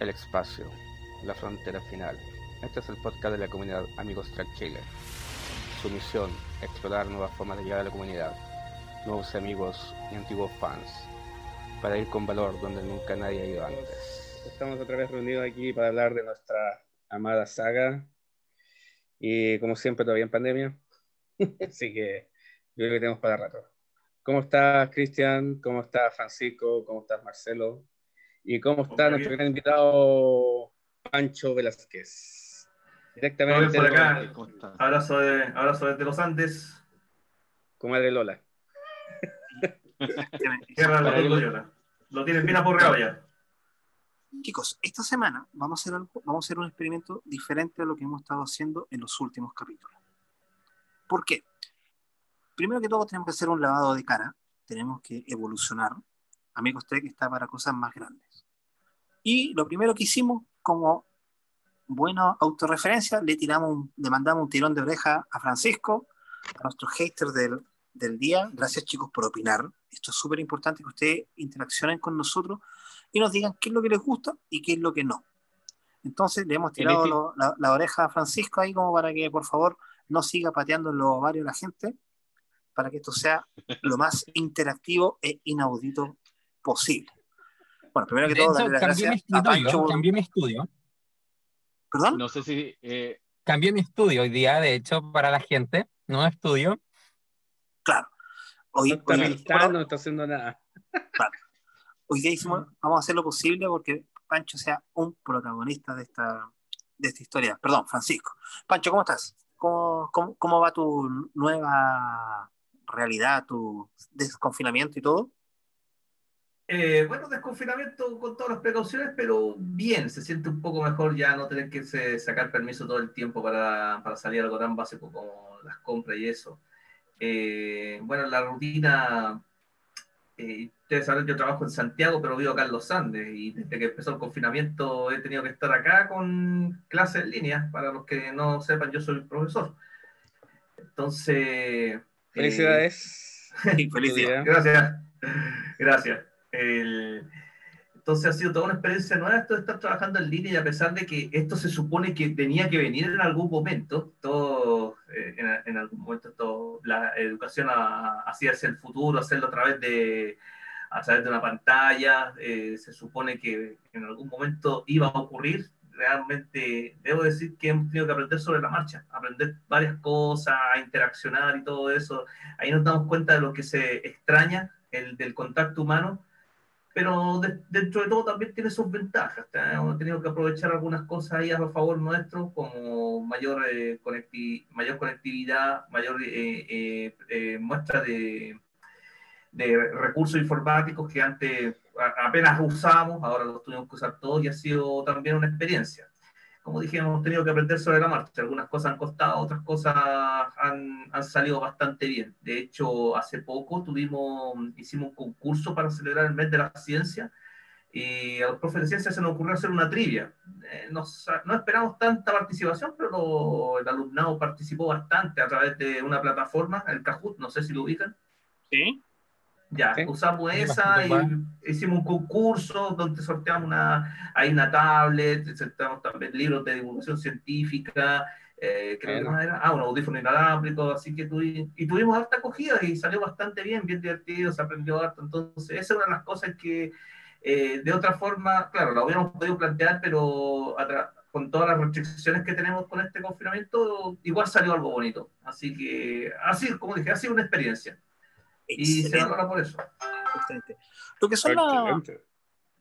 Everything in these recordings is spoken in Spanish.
El espacio, la frontera final. Este es el podcast de la comunidad Amigos Track Chile. Su misión, explorar nuevas formas de llegar a la comunidad, nuevos amigos y antiguos fans, para ir con valor donde nunca nadie ha ido antes. Estamos otra vez reunidos aquí para hablar de nuestra amada saga y como siempre todavía en pandemia, así que yo creo que tenemos para rato. ¿Cómo estás, Cristian? ¿Cómo estás, Francisco? ¿Cómo estás, Marcelo? ¿Y cómo está nuestro gran invitado, Pancho Velázquez? Directamente. Por acá. Abrazo, de, abrazo desde los Andes. Comadre Lola. Tierra Lo tienen bien apurreado ya. Chicos, esta semana vamos a, hacer algo, vamos a hacer un experimento diferente a lo que hemos estado haciendo en los últimos capítulos. ¿Por qué? primero que todo tenemos que hacer un lavado de cara, tenemos que evolucionar. Amigo, usted que está para cosas más grandes. Y lo primero que hicimos, como buena autorreferencia, le tiramos, le mandamos un tirón de oreja a Francisco, a nuestros haters del, del día. Gracias chicos por opinar. Esto es súper importante que ustedes interaccionen con nosotros y nos digan qué es lo que les gusta y qué es lo que no. Entonces le hemos tirado la, la, oreja a Francisco ahí como para que por favor no siga pateando los ovarios la gente para que esto sea lo más interactivo e inaudito posible. Bueno, primero que todo, darle las gracias a Pancho. cambié mi estudio. ¿Perdón? No sé si... Eh... Cambié mi estudio hoy día, de hecho, para la gente. No estudio. Claro. Hoy, no está no está haciendo nada. Claro. Hoy día hicimos, vamos a hacer lo posible porque Pancho sea un protagonista de esta, de esta historia. Perdón, Francisco. Pancho, ¿cómo estás? ¿Cómo, cómo, cómo va tu nueva realidad, tu desconfinamiento y todo? Eh, bueno, desconfinamiento con todas las precauciones, pero bien, se siente un poco mejor ya no tener que sacar permiso todo el tiempo para, para salir algo tan básico como las compras y eso. Eh, bueno, la rutina, eh, ustedes saben, yo trabajo en Santiago, pero vivo acá en Los Andes y desde que empezó el confinamiento he tenido que estar acá con clases en línea. Para los que no sepan, yo soy profesor. Entonces, Felicidades. Felicidades. Gracias. Gracias. Entonces ha sido toda una experiencia nueva esto de estar trabajando en línea y a pesar de que esto se supone que tenía que venir en algún momento, todo, eh, en, algún momento todo, la educación hacia el futuro, hacerlo a través de, a través de una pantalla, eh, se supone que en algún momento iba a ocurrir, realmente debo decir que hemos tenido que aprender sobre la marcha, aprender varias cosas, interaccionar y todo eso. Ahí nos damos cuenta de lo que se extraña, el del contacto humano, pero dentro de todo también tiene sus ventajas. Hemos tenido que aprovechar algunas cosas ahí a favor nuestro, como mayor, eh, mayor conectividad, mayor eh, eh, muestra de, de recursos informáticos que antes apenas usamos, ahora los tuvimos que usar todos y ha sido también una experiencia. Como dije, hemos tenido que aprender sobre la marcha. Algunas cosas han costado, otras cosas han, han salido bastante bien. De hecho, hace poco tuvimos, hicimos un concurso para celebrar el mes de la ciencia y a los profes de ciencia se nos ocurrió hacer una trivia. Eh, no esperamos tanta participación, pero el alumnado participó bastante a través de una plataforma, el Kahoot, no sé si lo ubican. Sí. Ya, usamos esa y hicimos un concurso donde sorteamos una, hay una tablet, sorteamos también libros de divulgación científica, eh, creo era, ah, un audífono inalámbrico, así que tuvimos, y tuvimos harta acogida y salió bastante bien, bien divertido, se aprendió harto, entonces esa es una de las cosas que eh, de otra forma, claro, la hubiéramos podido plantear, pero con todas las restricciones que tenemos con este confinamiento, igual salió algo bonito, así que, así, como dije, ha sido una experiencia. Y se valora por eso. Lo que son,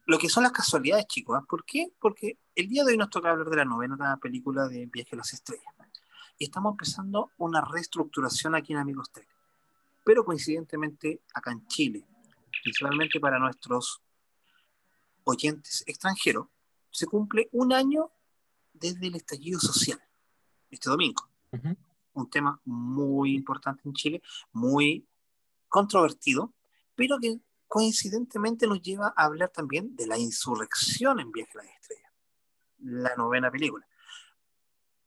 lo que son las casualidades, chicos. ¿ah? ¿Por qué? Porque el día de hoy nos toca hablar de la novena película de Viaje a las Estrellas. Y estamos empezando una reestructuración aquí en Amigos Trek. Pero coincidentemente acá en Chile, principalmente para nuestros oyentes extranjeros, se cumple un año desde el estallido social, este domingo. Un tema muy importante en Chile, muy controvertido, pero que coincidentemente nos lleva a hablar también de la insurrección en Viaje a las Estrellas, la novena película.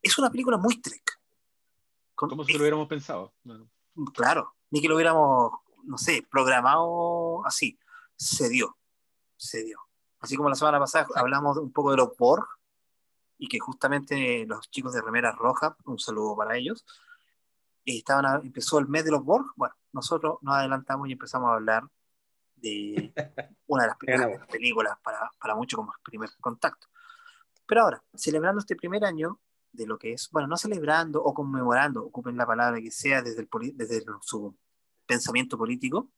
Es una película muy Trek. Como si lo hubiéramos pensado. Claro, ni que lo hubiéramos, no sé, programado así. Se dio, se dio. Así como la semana pasada hablamos un poco de los Borg, y que justamente los chicos de Remera Roja, un saludo para ellos, estaban a- empezó el mes de los Borg. Bueno, nosotros nos adelantamos y empezamos a hablar de una de las primeras películas para, para muchos como primer contacto. Pero ahora, celebrando este primer año de lo que es, bueno, no celebrando o conmemorando, ocupen la palabra que sea desde, el, desde su pensamiento político,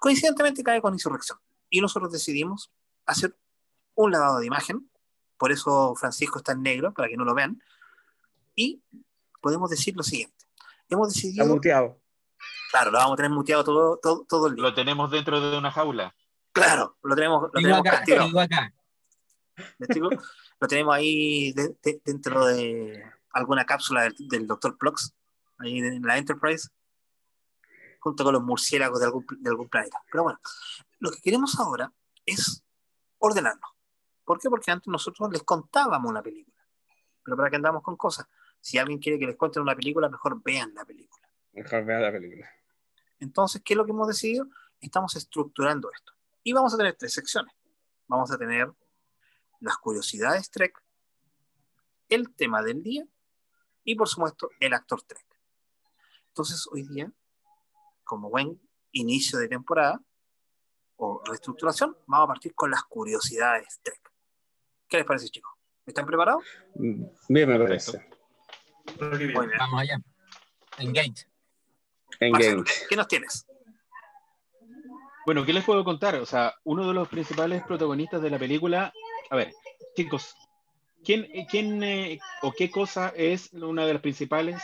coincidentemente cae con insurrección. Y nosotros decidimos hacer un lavado de imagen, por eso Francisco está en negro, para que no lo vean, y podemos decir lo siguiente. Hemos Está decidido, muteado. claro, lo vamos a tener muteado todo, todo, todo el día. Lo tenemos dentro de una jaula. Claro, lo tenemos, lo tenemos acá, castigado. sigo acá. ¿Me explico? Lo tenemos ahí de- de- dentro de alguna cápsula del, del Dr. Plox, ahí en la Enterprise, junto con los murciélagos de algún, de algún planeta. Pero bueno, lo que queremos ahora es ordenarnos. ¿Por qué? Porque antes nosotros les contábamos una película. Pero para que andamos con cosas. Si alguien quiere que les cuenten una película, mejor vean la película. Mejor vea la película. Entonces, ¿qué es lo que hemos decidido? Estamos estructurando esto. Y vamos a tener tres secciones. Vamos a tener las curiosidades Trek, el tema del día y, por supuesto, el actor Trek. Entonces, hoy día, como buen inicio de temporada o reestructuración, vamos a partir con las curiosidades Trek. ¿Qué les parece, chicos? ¿Están preparados? Bien, me parece. Muy bien. Vamos allá. Engage. Engage. ¿qué- ¿qué nos tienes? Bueno, ¿qué les puedo contar? O sea, uno de los principales protagonistas de la película. A ver, chicos, ¿quién, quién eh, o qué cosa es una de las principales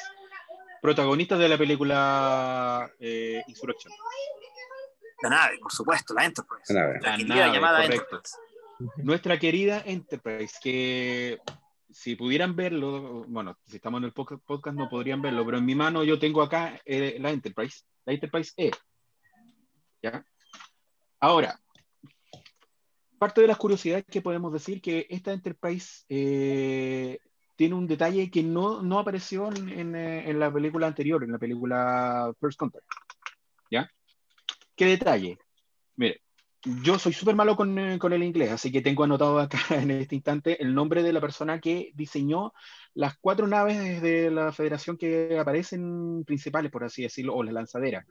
protagonistas de la película eh, Insurrection? La nave, por supuesto, la Enterprise. La nave. La La querida nave, llamada correcto. Enterprise. Nuestra querida Enterprise, que si pudieran verlo, bueno, si estamos en el podca- podcast no podrían verlo, pero en mi mano yo tengo acá eh, la Enterprise, la Enterprise E. ¿Ya? Ahora, parte de las curiosidades que podemos decir que esta Enterprise eh, tiene un detalle que no, no apareció en, en, eh, en la película anterior, en la película First Contact. ¿Ya? ¿Qué detalle? Mire, yo soy súper malo con, eh, con el inglés, así que tengo anotado acá en este instante el nombre de la persona que diseñó las cuatro naves de la Federación que aparecen principales, por así decirlo, o las lanzaderas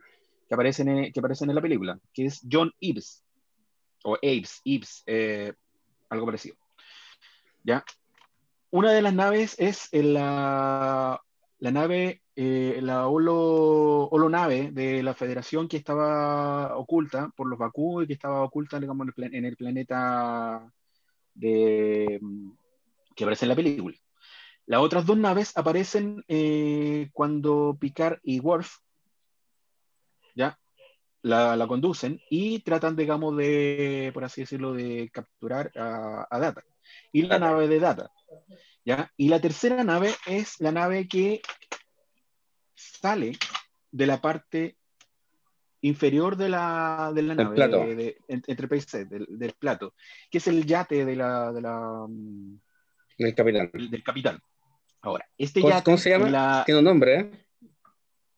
que aparecen en, que aparecen en la película, que es John Eves, o Aves, Eves, eh, algo parecido. ¿Ya? Una de las naves es la, la nave, eh, la holo, holonave de la Federación que estaba oculta por los Bakú y que estaba oculta digamos, en, el, en el planeta de, mm, que aparece en la película. Las otras dos naves aparecen eh, cuando Picard y Worf ¿ya? La, la conducen y tratan, digamos, de, por así decirlo, de capturar a, a Data. Y la nave de Data, ¿ya? Y la tercera nave es la nave que sale de la parte inferior de la, de la Del nave, plato. de- de- en- entre PC, del, del plato, que es el yate de la, de la, mm, El capitán. del capitán. Ahora, este ¿Cómo, yate, cómo se llama? la- Tiene un nombre, ¿eh?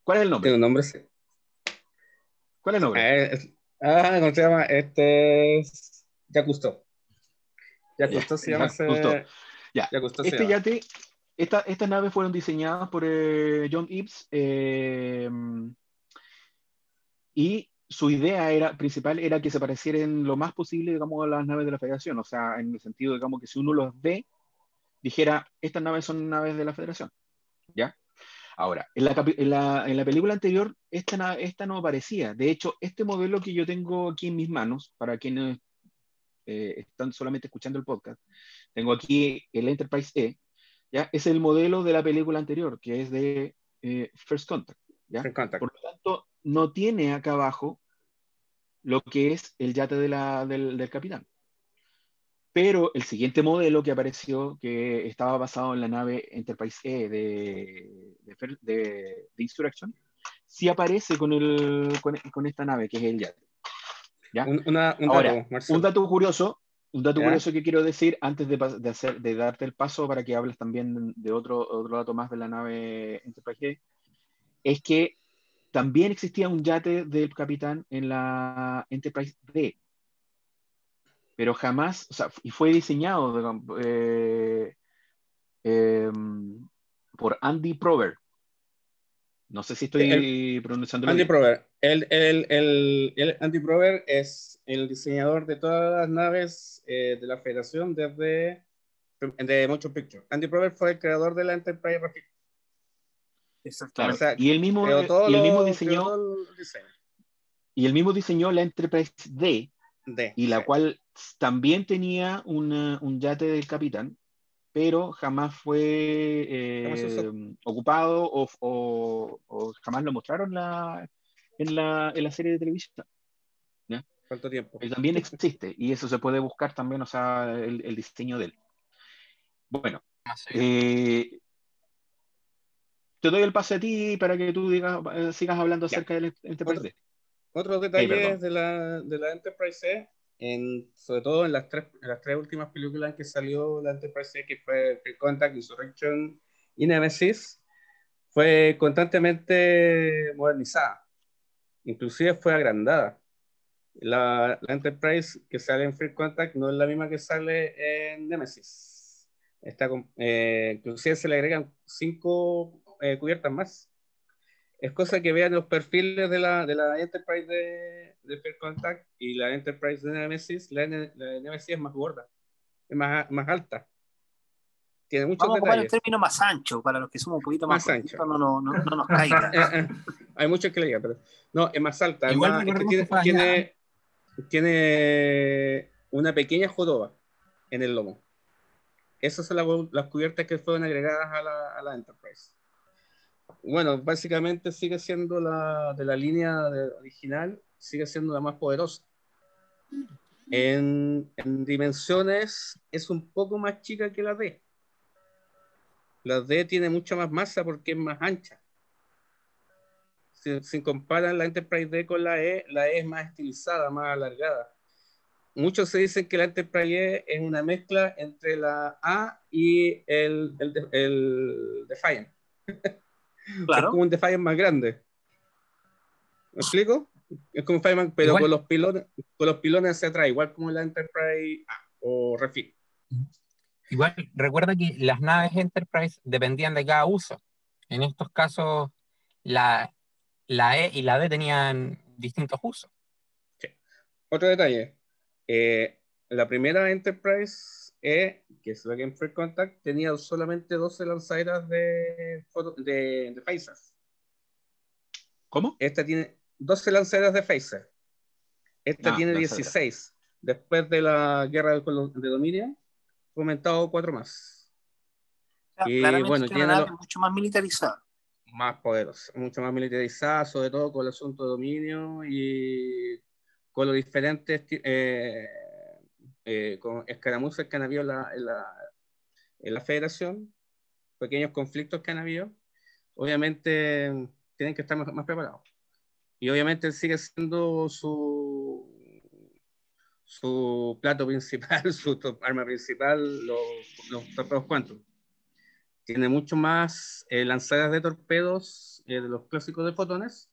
¿cuál es el nombre? Tiene un nombre, sí. ¿Cuál es el nombre? Es- ah, ¿cómo se llama? Este es. Ya Cousteau. Ya Cousteau se llama. Ya. Ya Este llama. yate, esta- estas naves fueron diseñadas por eh, John Eves eh, y su idea era, principal era que se parecieran lo más posible, digamos, a las naves de la Federación. O sea, en el sentido, digamos, que si uno los ve, dijera, estas naves son naves de la Federación. ¿Ya? Ahora, en la, en la, en la película anterior, esta, esta no aparecía. De hecho, este modelo que yo tengo aquí en mis manos, para quienes eh, están solamente escuchando el podcast, tengo aquí el Enterprise E, ¿ya? Es el modelo de la película anterior, que es de eh, First Contact, ¿ya? First Contact. Por lo tanto, no tiene acá abajo lo que es el yate de la- del, del capitán. Pero el siguiente modelo que apareció, que estaba basado en la nave Enterprise E de, de, de- de Insurrection, sí aparece con, el, con, con esta nave, que es el yate. ¿ya? Un, una, un Ahora, dato. Un dato curioso, un dato ¿Ya? curioso que quiero decir antes de, pas- de hacer, de darte el paso para que hables también de otro, otro dato más de la nave Enterprise G, es que también existía un yate del capitán en la Enterprise D. pero jamás, o sea, y fue diseñado eh, em, por Andy Prover. No sé si estoy pronunciando Andy bien. Prover. El, el, el, el Andy Prover es el diseñador de todas las naves eh, de la Federación desde de Motion Picture. Andy Prover fue el creador de la Enterprise Rafik. Exactamente. O sea, y él mismo, y él mismo diseñó el y él mismo diseñó la Enterprise D, de- y la sí. cual también tenía una- un yate del capitán, pero jamás fue eh, ocupado o, o- o jamás lo mostraron la- en, la, en la serie de televisión. ¿Cuánto tiempo? Pero también existe y eso se puede buscar también, o sea, el, el diseño de él. Bueno, No sé. eh, te doy el pase a ti para que tú digas, eh, sigas hablando Ya. acerca del Enterprise Otro- D. Otros detalles de, la, de la Enterprise E, en, sobre todo en las, tres, en las tres últimas películas en que salió la Enterprise E, que fue First Contact, Insurrection y Nemesis, fue constantemente modernizada. Inclusive fue agrandada. La, la Enterprise que sale en First Contact no es la misma que sale en Nemesis. Está con- eh, inclusive se le agregan cinco eh, cubiertas más es cosa que vean los perfiles de la, de la Enterprise de, de First Contact y la Enterprise de Nemesis. La, N- la de Nemesis es más gorda, es más, más alta. Tiene muchos Vamos a ocupar el detalles. término más ancho para los que somos un poquito más, Más ancho. no, no, no, no nos caiga. Eh, eh, Hay muchos que le digan, pero no, es más alta. es Igual más- es que tiene, tiene, tiene una pequeña joroba en el lomo. Esas son las, cubiertas que fueron agregadas a la, a Enterprise. Bueno, básicamente sigue siendo la de la línea original, sigue siendo la más poderosa. En dimensiones es un poco más chica que la D. La D tiene mucha más masa porque es más ancha. Si, si comparan la Enterprise D con la E, la E es más estilizada, más alargada. Muchos se dicen que la Enterprise E es una mezcla entre la A y el, el, el Defiant. Es Claro. como un Defiant más grande. ¿Me explico? Es como un Defiant, pero Igual. con los pilones, con los pilones hacia atrás, igual como la Enterprise A o Refit. Igual, recuerda que las naves Enterprise dependían de cada uso. En estos casos, la, la E y la D tenían distintos usos. Otro detalle. eh, la primera Enterprise E, que es la en First Contact, tenía solamente 12 lanzaderas de, de, de phasers. ¿Cómo? Esta tiene 12 lanzaderas de phaser. Esta Ah, tiene lanzaderas. 16. Después de la guerra de, de dominio, fue aumentado cuatro más. O sea, Y, claramente bueno, tiene lo- mucho más militarizada. Más poderosa, mucho más militarizada, sobre todo con el asunto de dominio y con los diferentes eh, eh, con escaramuzas que han habido en la, en la, federación, pequeños conflictos que han habido. Obviamente tienen que estar más, preparados. Y obviamente sigue siendo su, su plato principal, su arma principal, los, los torpedos Quantum. Tiene mucho más eh, lanzadas de torpedos eh, de los clásicos de fotones.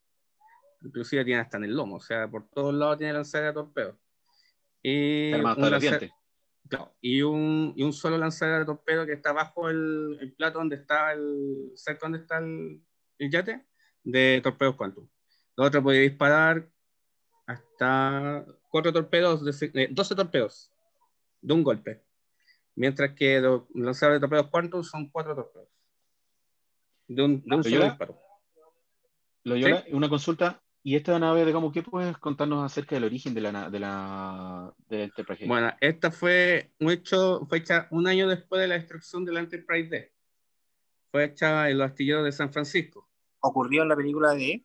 Inclusive tiene hasta en el lomo, o sea, por todos lados tiene lanzadas de torpedos. Y un. Claro, y un, y un solo lanzadera de torpedo que está bajo el, el plato donde está el, cerca donde está el, el yate, de torpedos Quantum. Lo otro puede disparar hasta cuatro torpedos, de, eh, 12 torpedos de un golpe. Mientras que los lanzadores de torpedos Quantum son cuatro torpedos. De un, de un solo ¿Loyola? disparo. Loyola, una consulta. ¿Y esta nave, digamos, qué puedes contarnos acerca del origen de la, de la, de la Enterprise? Bueno, esta fue, un hecho, fue hecha un año después de la destrucción de la Enterprise D. Fue hecha en los astilleros de San Francisco. Ocurrió en la película de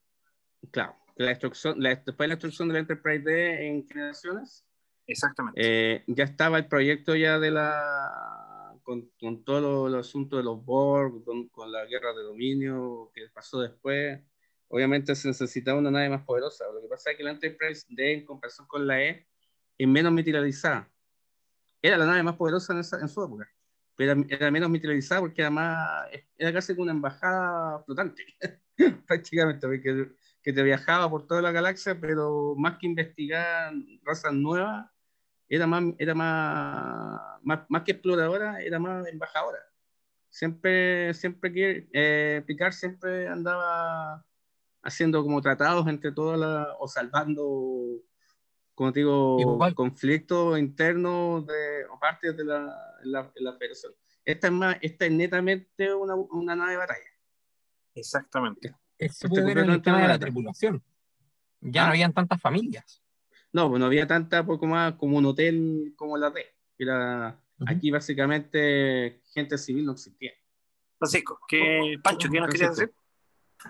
Claro, la destrucción, la, después de la destrucción de la Enterprise D en generaciones, Exactamente. eh, ya estaba el proyecto ya de la, con, con todo el asunto de los Borg, con, con la guerra de dominio que pasó después. Obviamente se necesitaba una nave más poderosa. Lo que pasa es que la Enterprise D, en comparación con la E, es menos militarizada. Era la nave más poderosa en, esa- en su época, pero era, menos militarizada porque además era casi como una embajada flotante, prácticamente, porque que te viajaba por toda la galaxia, pero más que investigar razas nuevas, era más, era más, más, más que exploradora, era más embajadora. Siempre, siempre que eh, Picard siempre andaba haciendo como tratados entre todas las, o salvando, como te digo, conflictos internos de, o partes de la, la, la federación. Esta es, más, esta es netamente una, una nave de batalla. Exactamente. Este ver el tema de la tripulación. Ya Ah. no habían tantas familias. No, pues no había tanta poco más como un hotel como la D. Era. Aquí básicamente gente civil no existía. Francisco, ¿qué, Pancho, ¿qué nos querías decir?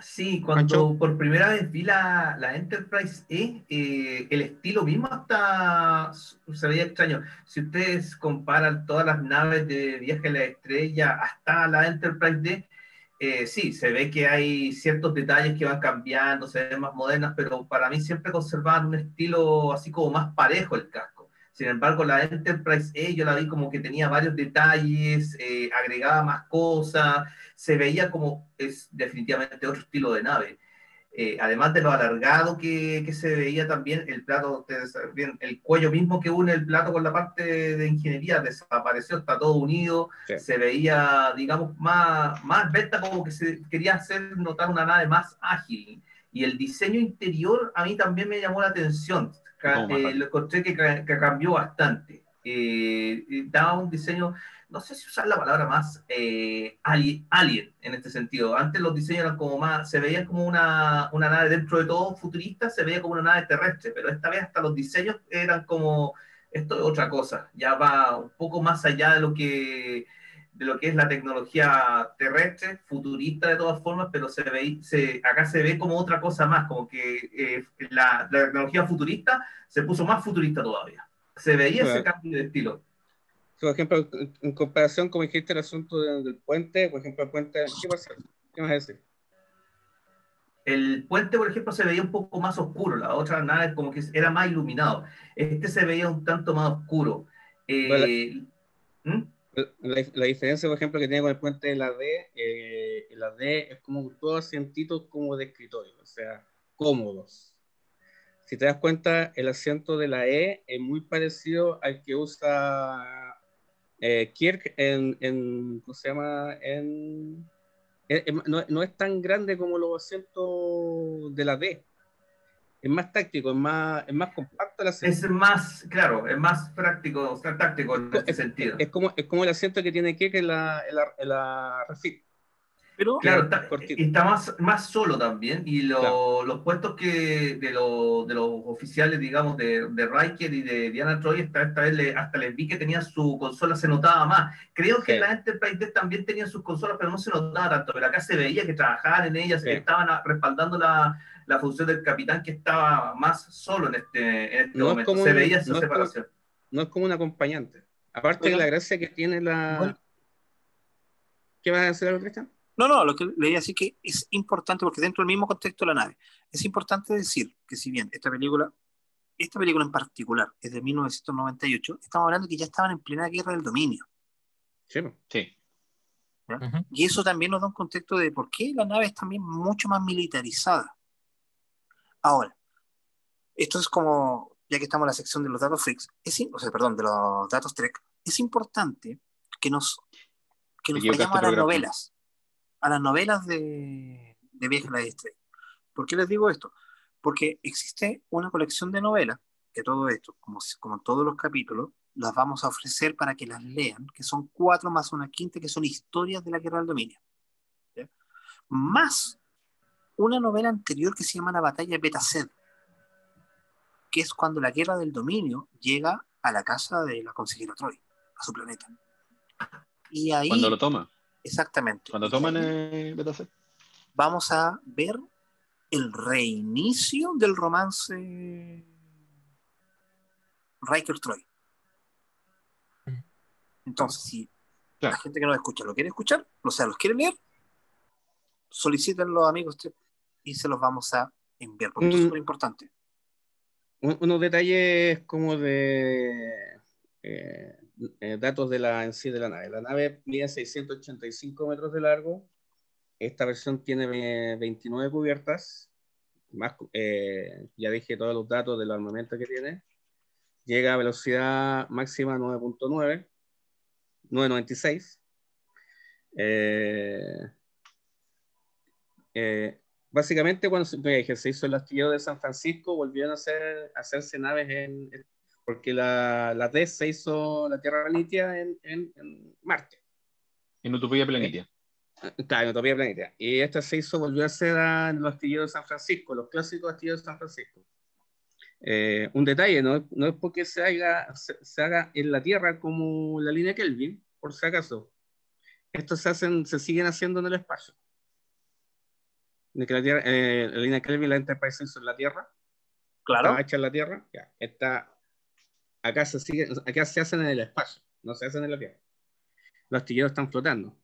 Sí, cuando Pancho. por primera vez vi la, la Enterprise E, eh, el estilo mismo hasta se veía extraño. Si ustedes comparan todas las naves de viaje a la estrella hasta la Enterprise D, eh, sí, se ve que hay ciertos detalles que van cambiando, se ven más modernas, pero para mí siempre conservaban un estilo así como más parejo el casco. Sin embargo, la Enterprise E yo la vi como que tenía varios detalles, eh, agregaba más cosas, se veía como es definitivamente otro estilo de nave. Eh, además de lo alargado que, que, se veía también, el plato, bien, el cuello mismo que une el plato con la parte de, ingeniería desapareció, está todo unido, Sí. se veía, digamos, más, más venta como que se quería hacer notar una nave más ágil. Y el diseño interior a mí también me llamó la atención. No, eh, lo encontré que, que cambió bastante. Eh, eh, daba un diseño, no sé si usar la palabra más eh, ali- alien en este sentido. Antes los diseños eran como más, se veían como una, una nave dentro de todo futurista, se veía como una nave terrestre, pero esta vez hasta los diseños eran como, esto es otra cosa, ya va un poco más allá de lo que de lo que es la tecnología terrestre, futurista de todas formas, pero se ve, se, acá se ve como otra cosa más, como que eh, la, la tecnología futurista se puso más futurista todavía. Se veía ese cambio de estilo. Por ejemplo, en comparación, como dijiste, el asunto de- del puente, por ejemplo, el puente, ¿qué? ¿Qué vas a decir? El puente, por ejemplo, se veía un poco más oscuro, la otra nave como que era más iluminado. Este se veía un tanto más oscuro. Eh, ¿Mm? La, la diferencia, por ejemplo, que tiene con el puente de la D, eh, la D es como todos asientitos como de escritorio, o sea, cómodos. Si te das cuenta, el asiento de la E es muy parecido al que usa eh, Kirk en, en, ¿cómo se llama? En, no, no es tan grande como los asientos de la D. Es más táctico, es más, es más compacto el asiento. Es más, claro, es más práctico, o sea, táctico en este sentido. Es como, es como el asiento que tiene Kirk en la, en la, en la refit. Pero Claro, está, más, más solo también. Y lo- Claro. los puestos que de, lo- de los oficiales, digamos, de, de Riker y de Diana Troy, esta, esta vez le- hasta les vi que tenían su consola, se notaba más. Creo que Sí. la Enterprise también tenían sus consolas, pero no se notaba tanto. Pero acá se veía que trabajaban en ellas, Sí. que estaban respaldando la, la función del capitán, que estaba más solo en este, en este No es momento. como se un- veía esa no es como- separación. no es como un acompañante. Aparte de la gracia que tiene la. ¿Qué vas a algo, Cristian? No, no, lo que le iba a decir que es importante, porque dentro del mismo contexto de la nave, es importante decir que si bien esta película, esta película en particular es de 1998, estamos hablando que ya estaban en plena guerra del dominio. Sí. Sí. Y eso también nos da un contexto de por qué la nave es también mucho más militarizada. Ahora, esto es como, ya que estamos en la sección de los datos freaks, es, o sea, perdón, de los datos Trek, es importante que nos, que nos vayamos a las novelas, a las novelas de, de Viaje a la Estrella. ¿Por qué les digo esto? Porque existe una colección de novelas, que todo esto, como, como todos los capítulos, las vamos a ofrecer para que las lean, que son cuatro más una quinta, que son historias de la guerra del dominio. Más una novela anterior que se llama La batalla de Betaced, que es cuando la guerra del dominio llega a la casa de la consejera Troy, a su planeta. Y ahí, Cuando lo toma. Exactamente, Cuando toman eh, Beta C. vamos a ver el reinicio del romance Riker Troy. Entonces, si Claro. la gente que nos escucha lo quiere escuchar, o sea, los quiere leer, soliciten los amigos y se los vamos a enviar, porque esto es Mm. súper importante. Un- unos detalles como de eh, eh, datos de la, en sí de la nave. La nave mide 685 metros de largo. Esta versión tiene eh, 29 cubiertas. Más, eh, ya dije todos los datos del armamento que tiene. llega a velocidad máxima 9.9, 9.96. Eh, eh, básicamente cuando se, dije, se hizo el astillero de San Francisco, volvieron a, hacer, a hacerse naves en, porque la, la D se hizo la Tierra Planitia en, en, en Marte. En Utopía Planitia. Claro, en Utopía Planitia. Y esta se hizo, volvió a hacer en los astilleros de San Francisco, los clásicos astilleros de San Francisco. Eh, un detalle, no, no, es porque se haga, se, se, haga en la Tierra como la línea Kelvin, por si acaso. Estos se, hacen, se siguen haciendo en el espacio. De que la, tierra, eh, la línea Kelvin, la Enterprise hizo en la Tierra. Claro. Está hecha en la Tierra. Ya, está, acá, se sigue, acá se hacen en el espacio, no se hacen en la Tierra. Los astilleros están flotando.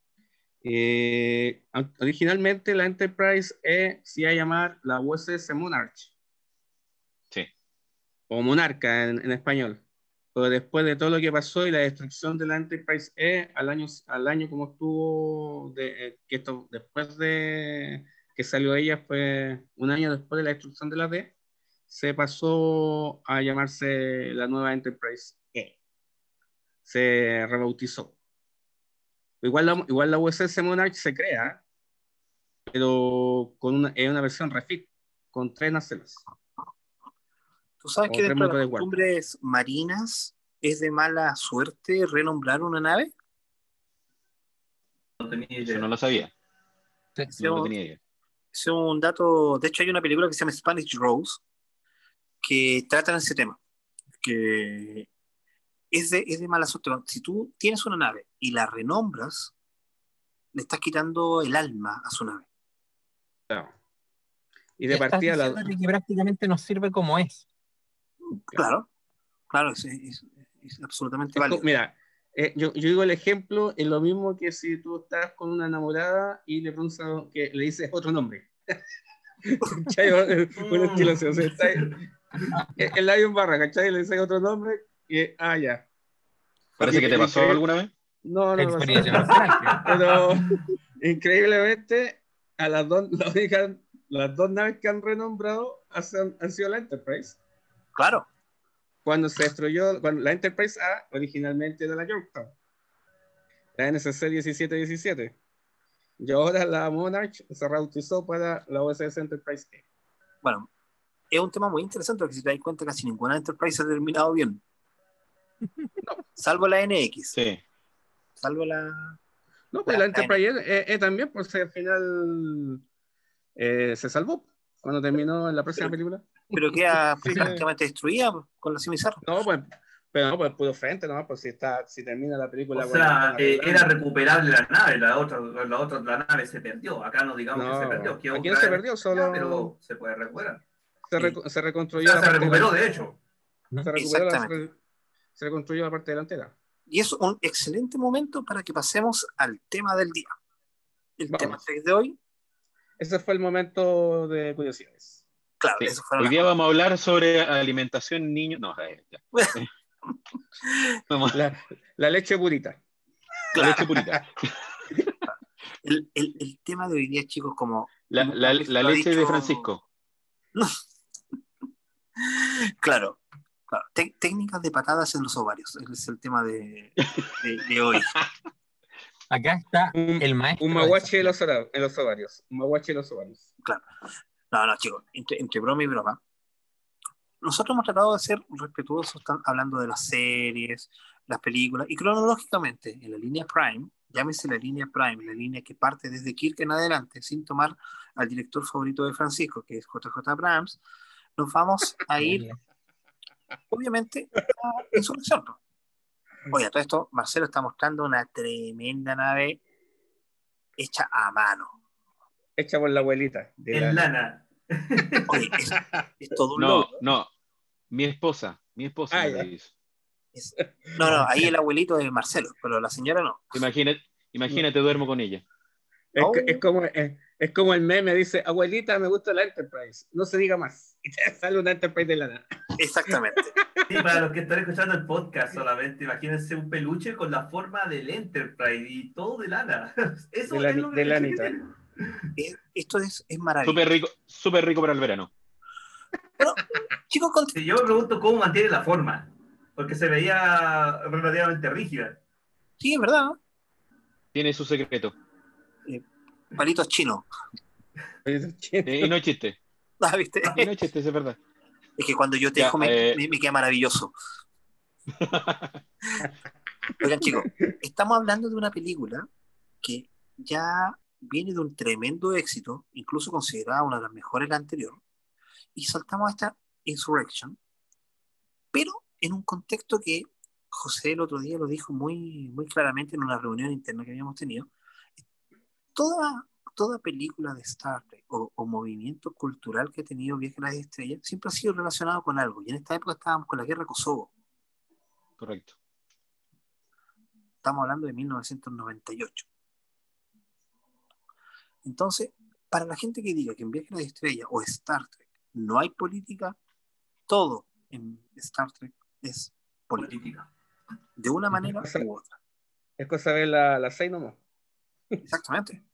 Eh, originalmente la Enterprise E se iba a llamar la USS Monarch. Sí. O Monarca en, en, español. Pero después de todo lo que pasó y la destrucción de la Enterprise E al año, al año como estuvo, de, eh, que esto, después de que salió ella, fue un año después de la destrucción de la D, se pasó a llamarse la nueva Enterprise E. Se rebautizó. Igual la, igual la USS Monarch se crea, pero con una, es una versión refit, con tres nacelles. ¿Tú sabes que dentro de las costumbres marinas es de mala suerte renombrar una nave? No tenía idea. Eso no lo sabía. Sí. No lo tenía idea. Es un dato, de hecho hay una película que se llama Spanish Rose que trata ese tema, que es de, es de mala suerte. Si tú tienes una nave y la renombras, le estás quitando el alma a su nave. Claro. Y de partida la... que prácticamente nos sirve como es. Claro, claro, es, es, es absolutamente es, válido. Mira, eh, yo, yo, digo el ejemplo, es lo mismo que si tú estás con una enamorada y le preguntas que le dices otro nombre. así, o sea, está el labio barra, ¿cachai? Le dices otro nombre y, ah, ya. ¿Parece que te pasó alguna vez? No, no, no. Pero increíblemente, a las dos, única, las dos naves que han renombrado han, han sido la Enterprise. Claro. Cuando se destruyó, cuando la Enterprise A originalmente era la Yorktown, la NSC 1717. Y ahora la Monarch se rebautizó para la OSS Enterprise E. Bueno, es un tema muy interesante porque si te das cuenta casi ninguna Enterprise ha terminado bien. No. Salvo la NX. Sí. Salvo la. No, pues la, la Enterprise E, e, también, pues al final eh, se salvó cuando terminó en la próxima pero, película. Pero queda prácticamente destruida con la Simizar. No, pues. Pero no, pues puro frente, ¿no? Pues si, está, si termina la película. O sea, eh, era recuperable la nave, la otra, la otra la nave se perdió. Acá no digamos no, que se perdió. No se perdió, solo. Pero se puede recuperar. Se, re, se reconstruyó. O sea, se recuperó, de hecho. Se recuperó, se, se reconstruyó la parte delantera. Y es un excelente momento para que pasemos al tema del día. El Vamos. tema 6 de hoy. Ese fue el momento de curiosidades. Claro, sí. Hoy día vamos a hablar sobre alimentación en niños. No, eh, ya. la, la, leche purita. Claro. La leche purita. El, el, el, tema de hoy día, chicos, como. La, la, la leche dicho... de Francisco. Claro. claro. técnicas de patadas en los ovarios. Es el tema de, de, de hoy. Acá está un, el maestro. Un maguache en los, en los ovarios. Un maguache en los ovarios. Claro. No, no, chicos. Entre, entre broma y broma nosotros hemos tratado de ser respetuosos hablando de las series, las películas, y cronológicamente, en la línea Prime, llámese la línea Prime, la línea que parte desde Kirk en adelante, sin tomar al director favorito de Francisco, que es JJ Abrams, nos vamos a ir, obviamente, en su versión. Oye, a todo esto, Marcelo está mostrando una tremenda nave hecha a mano. Hecha por la abuelita. De en la... lana. Oye, es, es, todo un no, logro. No, mi esposa, mi esposa Ah, me ya. lo hizo. Es- no, no, ahí el abuelito es Marcelo, pero la señora no. Imagínate, imagínate duermo con ella. Es, Oh. es como, es, es como el meme, dice, abuelita, me gusta la Enterprise. No se diga más. Y te sale una Enterprise de la nada. Exactamente. Sí, para los que están escuchando el podcast solamente, imagínense un peluche con la forma del Enterprise y todo de lana. Eso De la- es lo de. Es- Esto es, es maravilloso. Súper rico, súper rico para el verano. Chicos, con- Sí, Yo me pregunto cómo mantiene la forma. porque se veía relativamente rígida. Sí, es verdad. Tiene su secreto. Palitos chinos. Eh, y no chiste. Ah, ¿viste? Y no es chiste, es verdad. Es que cuando yo te Ya, dejo me, eh. me- me queda maravilloso. Oigan, chicos, estamos hablando de una película que ya viene de un tremendo éxito, incluso considerada una de las mejores de la anterior, y saltamos a esta Insurrection, pero en un contexto que José el otro día lo dijo muy, muy claramente en una reunión interna que habíamos tenido. Toda, toda película de Star Trek o, o movimiento cultural que ha tenido Viaje a las Estrellas siempre ha sido relacionado con algo, y en esta época estábamos con la guerra de Kosovo. Correcto. Estamos hablando de 1998. Entonces, para la gente que diga que en Viaje a las Estrellas o Star Trek no hay política, todo en Star Trek es política, de una manera u otra. Es cosa de la, la 6 nomás. Exactamente.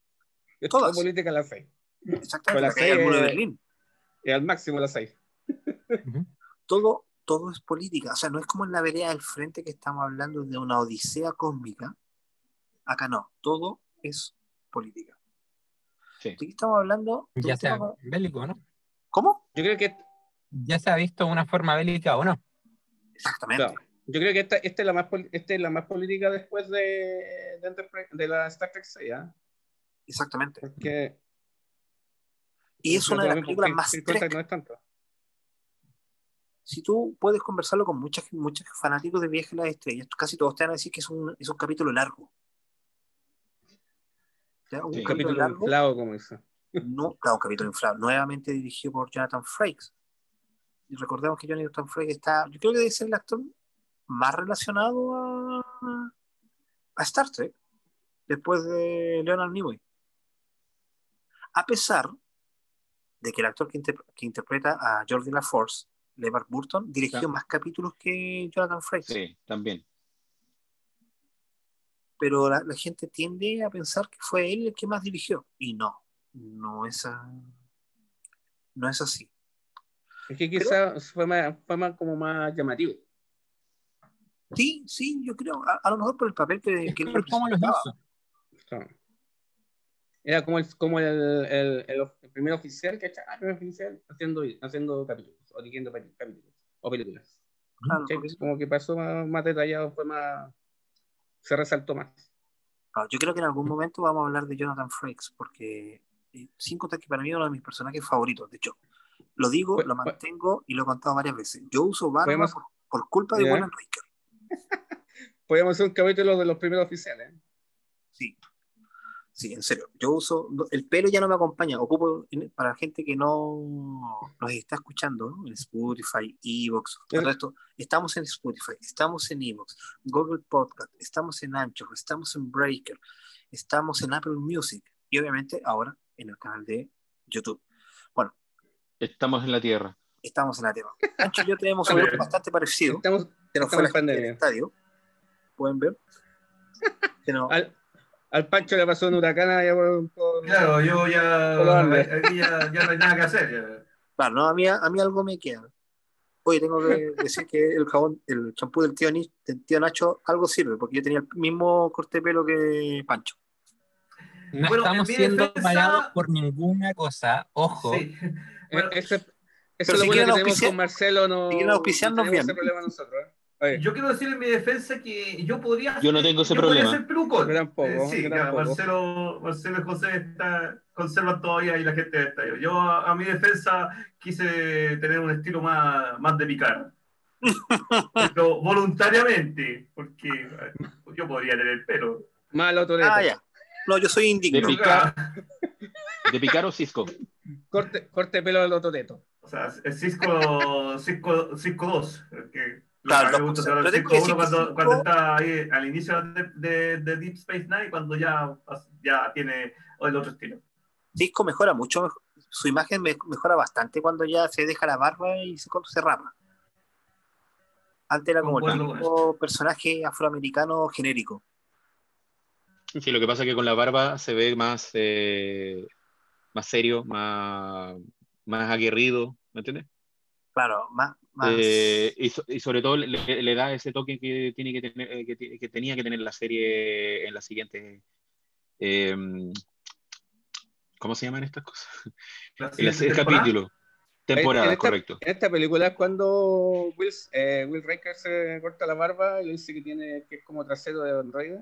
Es Todas. toda política la 6. Exactamente. Con la la caída del serie- muro de Berlín. Y al máximo la 6. Ujú. Todo, todo es política. O sea, no es como en la vereda del frente que estamos hablando de una odisea cósmica. Acá no. Todo es política. Sí. Aquí estamos hablando de Ya tema- bélico, ¿no? ¿Cómo? Yo creo que Ya se ha visto una forma bélica o no. Exactamente. Yo creo que esta, esta, es la más, esta es la más política después de, de, la Star Trek 6, ¿ah? Exactamente. Porque. Y es una de las películas más Trek. no es tanto. Si tú puedes conversarlo con muchos muchos fanáticos de Viaje a las Estrellas, casi todos te van a decir que es un, es un capítulo largo. ¿Ya? Un Sí. Un capítulo capítulo largo, inflado, como eso. no, claro, un capítulo inflado, nuevamente dirigido por Jonathan Frakes. Y recordemos que Jonathan Frakes está, yo creo que debe ser el actor más relacionado a, a Star Trek después de Leonard Nimoy. A pesar de que el actor que, inter- que interpreta a Jordi LaForce, LeVar Burton, dirigió más capítulos que Jonathan Frakes. Sí, también. Pero la, la gente tiende a pensar que fue él el que más dirigió. Y no, no es, a- no es así. Es que quizás fue, más, fue más como más llamativo. Sí, sí, yo creo, a, a lo mejor por el papel que, Es que él por cómo hizo. Era como el, como el, el, el, el primer oficial, ¿cachai? Ah, primer oficial haciendo, haciendo capítulos, o dirigiendo capítulos, o películas. ¿Cachai? porque- Como que pasó más, más detallado, fue más. Se resaltó más. No, yo creo que en algún momento vamos a hablar de Jonathan Frakes, porque eh, sin contar que para mí es uno de mis personajes favoritos. De hecho, lo digo, Pues- lo mantengo y lo he contado varias veces. Yo uso barba Podemos- por, por culpa de. William Riker. Podríamos hacer un capítulo de los primeros oficiales. Sí. Sí, en serio. Yo uso. El pelo ya no me acompaña. Ocupo para la gente que no nos está escuchando ¿no? en Spotify, Evox. Todo esto. Estamos en Spotify, estamos en Evox, Google Podcast, estamos en Anchor, estamos en Breaker, estamos en Apple Music y obviamente ahora en el canal de YouTube. Bueno, Estamos en la Tierra. estamos en la Tierra. Ancho y yo tenemos un grupo bastante parecido. Estamos, Se nos estamos fue en pandemia. estadio. Pueden ver. Al, al Pancho le pasó un huracán allá por, por- Claro, yo ya. Aquí ya, ya no hay nada que hacer. ya. Claro, no, a mí, a mí algo me queda. Oye, tengo que decir que el jabón, el champú del tío, Ni- del tío Nacho algo sirve, porque yo tenía el mismo corte de pelo que Pancho. No Bueno, estamos siendo defensa- pagados por ninguna cosa. Ojo. Sí. Eh, Bueno, ese- eso es lo si bueno que tenemos auspiciar- con Marcelo. No, si quieren auspiciarnos, no tenemos bien. ese problema nosotros. ¿eh? Yo quiero decir en mi defensa que yo podría. Yo no tengo ese problema. ser pelucón. Yo tampoco, Eh, sí, yo claro, tampoco. Marcelo, Marcelo José está, conservan todavía y la gente está. Yo, yo a, a mi defensa quise tener un estilo más, más de picar. Pero voluntariamente, porque eh, yo podría tener pelo. Más otro Ah, ya. No, yo soy De indigno. picar. ¿De picar o Cisco? Corte, corte de pelo del Ototeto. O sea, el Cisco, Cisco, Cisco 2. Que Claro, me gusta saber el cosas. Pero Cisco tengo que 1 decir que cuando, Cisco- cuando está ahí al inicio de, de- de Deep Space Nine, cuando ya, ya tiene el otro estilo. Disco mejora mucho, su imagen me- mejora bastante cuando ya se deja la barba y se, se rapa. Antes era como el personaje afroamericano genérico. Sí, lo que pasa es que con la barba se ve más, eh, más serio, más, más aguerrido, ¿me entiendes? Claro, más, más- Eh, y, so- y sobre todo le, le da ese toque que, tiene que, tener, eh, que, que tenía que tener la serie en la siguiente. eh, ¿Cómo se llaman estas cosas? El, el capítulo. Temporada, En esta- correcto. En esta película es cuando Will, eh, Will Riker se corta la barba y le dice que tiene que es como trasero de androide.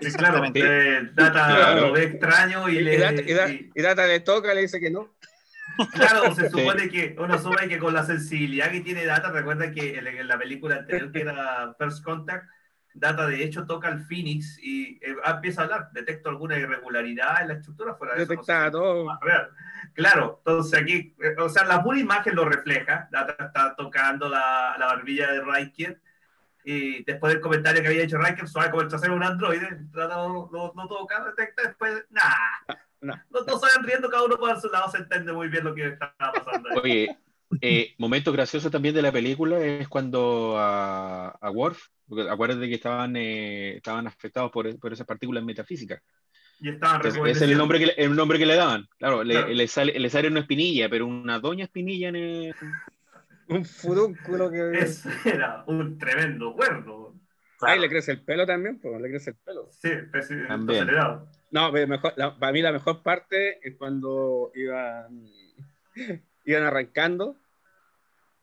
Sí, claro, Data Claro. lo ve extraño y, Y, le. Data, y Da- y- y Data le toca y le dice que no. Claro, se Sí. supone que uno asume que con la sensibilidad que tiene Data, recuerda que en, en la película anterior que era First Contact, Data de hecho toca al Phoenix y eh, empieza a hablar, detecto alguna irregularidad en la estructura fuera de eso. no sé real. Claro, entonces aquí, eh, o sea, la pura imagen lo refleja. Data está tocando la, la barbilla de Riker. Y después del comentario que había hecho Riker, suave como el trasero de un androide, no, no, no toca, detecta, después, nada. No. No, no salen riendo, cada uno por su lado se entiende muy bien lo que está pasando. ahí. Oye, eh, momento gracioso también de la película es cuando a, a Worf, acuérdate que estaban, eh, estaban afectados por, por esas partículas metafísicas. Y estaban Entonces, es el nombre que le, el nombre que le daban. Claro, le, Claro. le sale, le sale una espinilla, pero una doña espinilla en el... Un furúnculo que. Ese era un tremendo cuerno. Ay, le crece el pelo también, pues, le crece el pelo. Sí, presidente También. acelerado. No, mejor, la- para mí la mejor parte es cuando iban, iban arrancando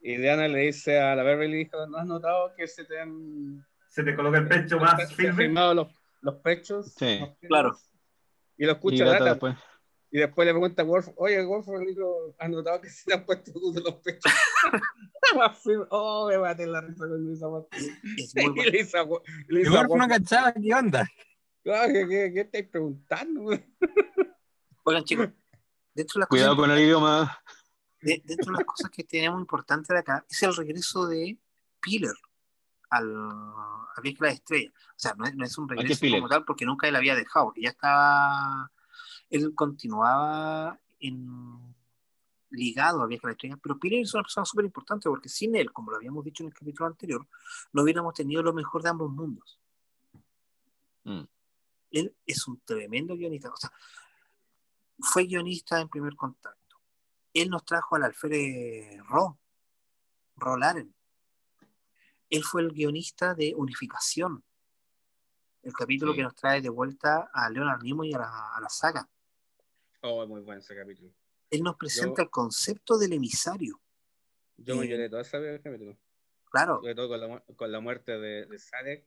y Diana le dice a la Beverly, dijo, ¿no has notado que se te han, Se te coloca el pecho más firme. firmado los, los pechos? Sí. firmes? Claro. Y lo Y escucha Data Data, después. y después le pregunta a Wolf, oye, Wolf, ¿has notado que se te han puesto los pechos? más firmes. Oh, me maté la risa con esa parte. Es muy Y bueno. le hizo a Wolf- Igual Wolf, no cachaba qué onda. "Ah, ¿qué, qué, qué estáis preguntando? güey?" Oigan, chicos, dentro de las Cuidado cosas, con el idioma. de- dentro de las cosas que tenemos importante de acá es el regreso de Piller al, a Viaje a la Estrella. O sea, no es, no es un regreso Piller? como tal porque nunca él había dejado, ya estaba, él continuaba en, ligado a Viaje a la Estrella, pero Piller es una persona súper importante porque sin él, como lo habíamos dicho en el capítulo anterior, no hubiéramos tenido lo mejor de ambos mundos. Mm. Él es un tremendo guionista. O sea, fue guionista en primer contacto. Él nos trajo al alférez Ro, Ro Laren. Él fue el guionista de Unificación, el capítulo Sí. que nos trae de vuelta a Leonard Nimoy y a la, a la saga. Oh, es muy bueno ese capítulo. Él nos presenta Yo- el concepto del emisario. Yo me lloré todo ese capítulo. Claro, sobre todo con la, mu- con la muerte de, de Sadek,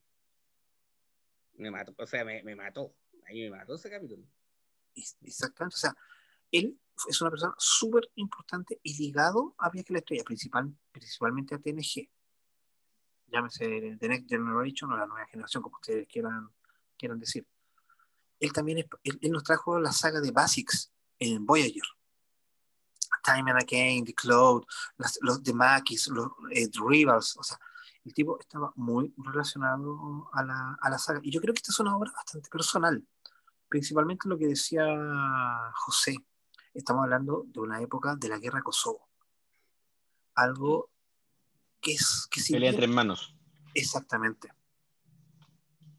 me mató, o sea, me, me mató, ahí me mató ese capítulo. exactamente. O sea, él es una persona súper importante y ligado a Viaje a la Estrella, principal, principalmente a TNG. Llámese The Next Generation o la nueva generación, como ustedes quieran, quieran decir. Él también es- él, él nos trajo la saga de Basics en Voyager. Time and Again, The Cloud, las- los The Maquis, los eh, Rivals, o sea, el tipo estaba muy relacionado a la, a la saga. Y yo creo que esta es una obra bastante personal, principalmente lo que decía José. Estamos hablando de una época de la guerra Kosovo. Algo que es que si Pelea entre hermanos. exactamente.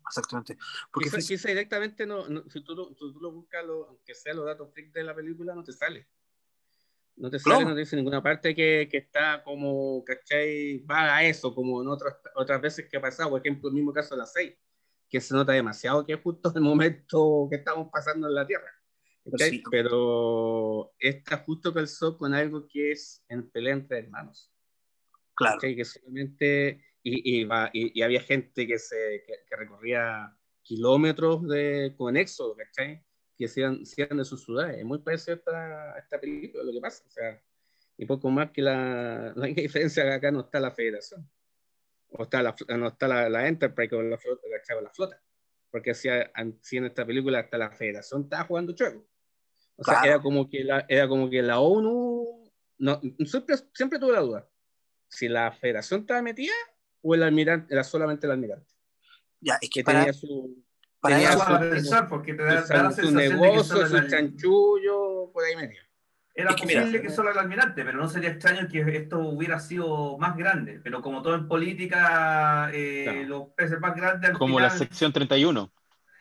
Exactamente. Porque Quizá, quizá directamente, no, no- si tú, lo- tú, tú lo buscas, lo- aunque sea los datos freak de la película, no te sale. No te sale, No. no te dice ninguna parte que, que está como, ¿cachai? Va a eso, como en otras, otras veces que ha pasado, por ejemplo, el mismo caso de la 6, que se nota demasiado que es justo el momento que estamos pasando en la Tierra. ¿cachai? Sí. Pero esta justo calzó con algo que es en pelea entre hermanos. claro, ¿cachai? Que solamente, y, y, va- y- y había gente que, se, que, que recorría kilómetros de, con éxodo, ¿cachai? Que se iban, se iban de sus ciudades. Es muy parecido a esta, película, lo que pasa. O sea, y poco más que la, la única diferencia que acá no está la federación. O está la, no está la, la Enterprise con la flota. Con la flota. Porque si, si en esta película hasta la federación estaba jugando chueco. O sea, Claro. era como que la, era como que la ONU, no, siempre, siempre tuve la duda si la federación estaba metida o el almirante era solamente el almirante ya, es que que para, tenía su, para tenía eso- para pensar, porque te da, su, da la su sensación de que negocio, solo su chanchullo por ahí medio Era Es que mira, posible que solo el almirante, pero no sería extraño que esto hubiera sido más grande. Pero como todo en política, eh, Claro. los peces más grandes al Como la final- sección 31.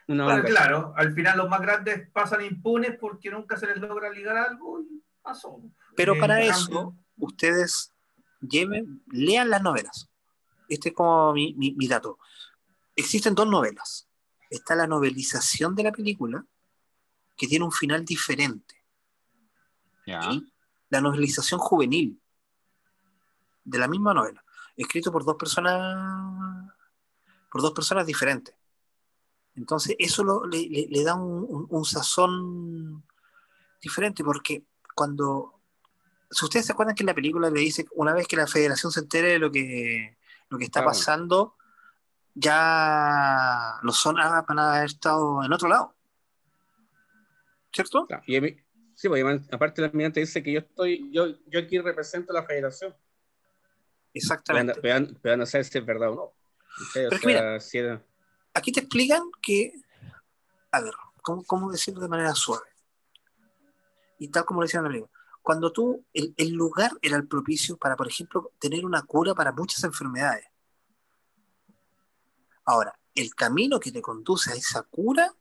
una onda. claro, al final los más grandes pasan impunes porque nunca se les logra ligar algo y pasó. Pero Eh, para eso, ustedes lleven, lean las novelas. Este es como mi, mi- mi dato. Existen dos novelas. Está la novelización de la película, que tiene un final diferente. Y la novelización juvenil de la misma novela, escrito por dos personas, por dos personas diferentes. Entonces, eso lo- le, le- le da un, un- un sazón diferente, porque cuando, si ustedes se acuerdan que en la película le dice, una vez que la federación se entere de lo que, lo que está Claro. pasando, ya los zonas van a haber estado en otro lado. ¿Cierto? Claro, y sí, porque aparte el almirante dice que yo estoy, yo, yo aquí represento a la federación. Exactamente. pero, pero no sé si es verdad o no. aquí te explican que, a ver, ¿cómo, cómo decirlo de manera suave? Y tal como lo decían en la película, cuando tú, el, el lugar era el propicio para, por ejemplo, tener una cura para muchas enfermedades. Ahora, el camino que te conduce a esa cura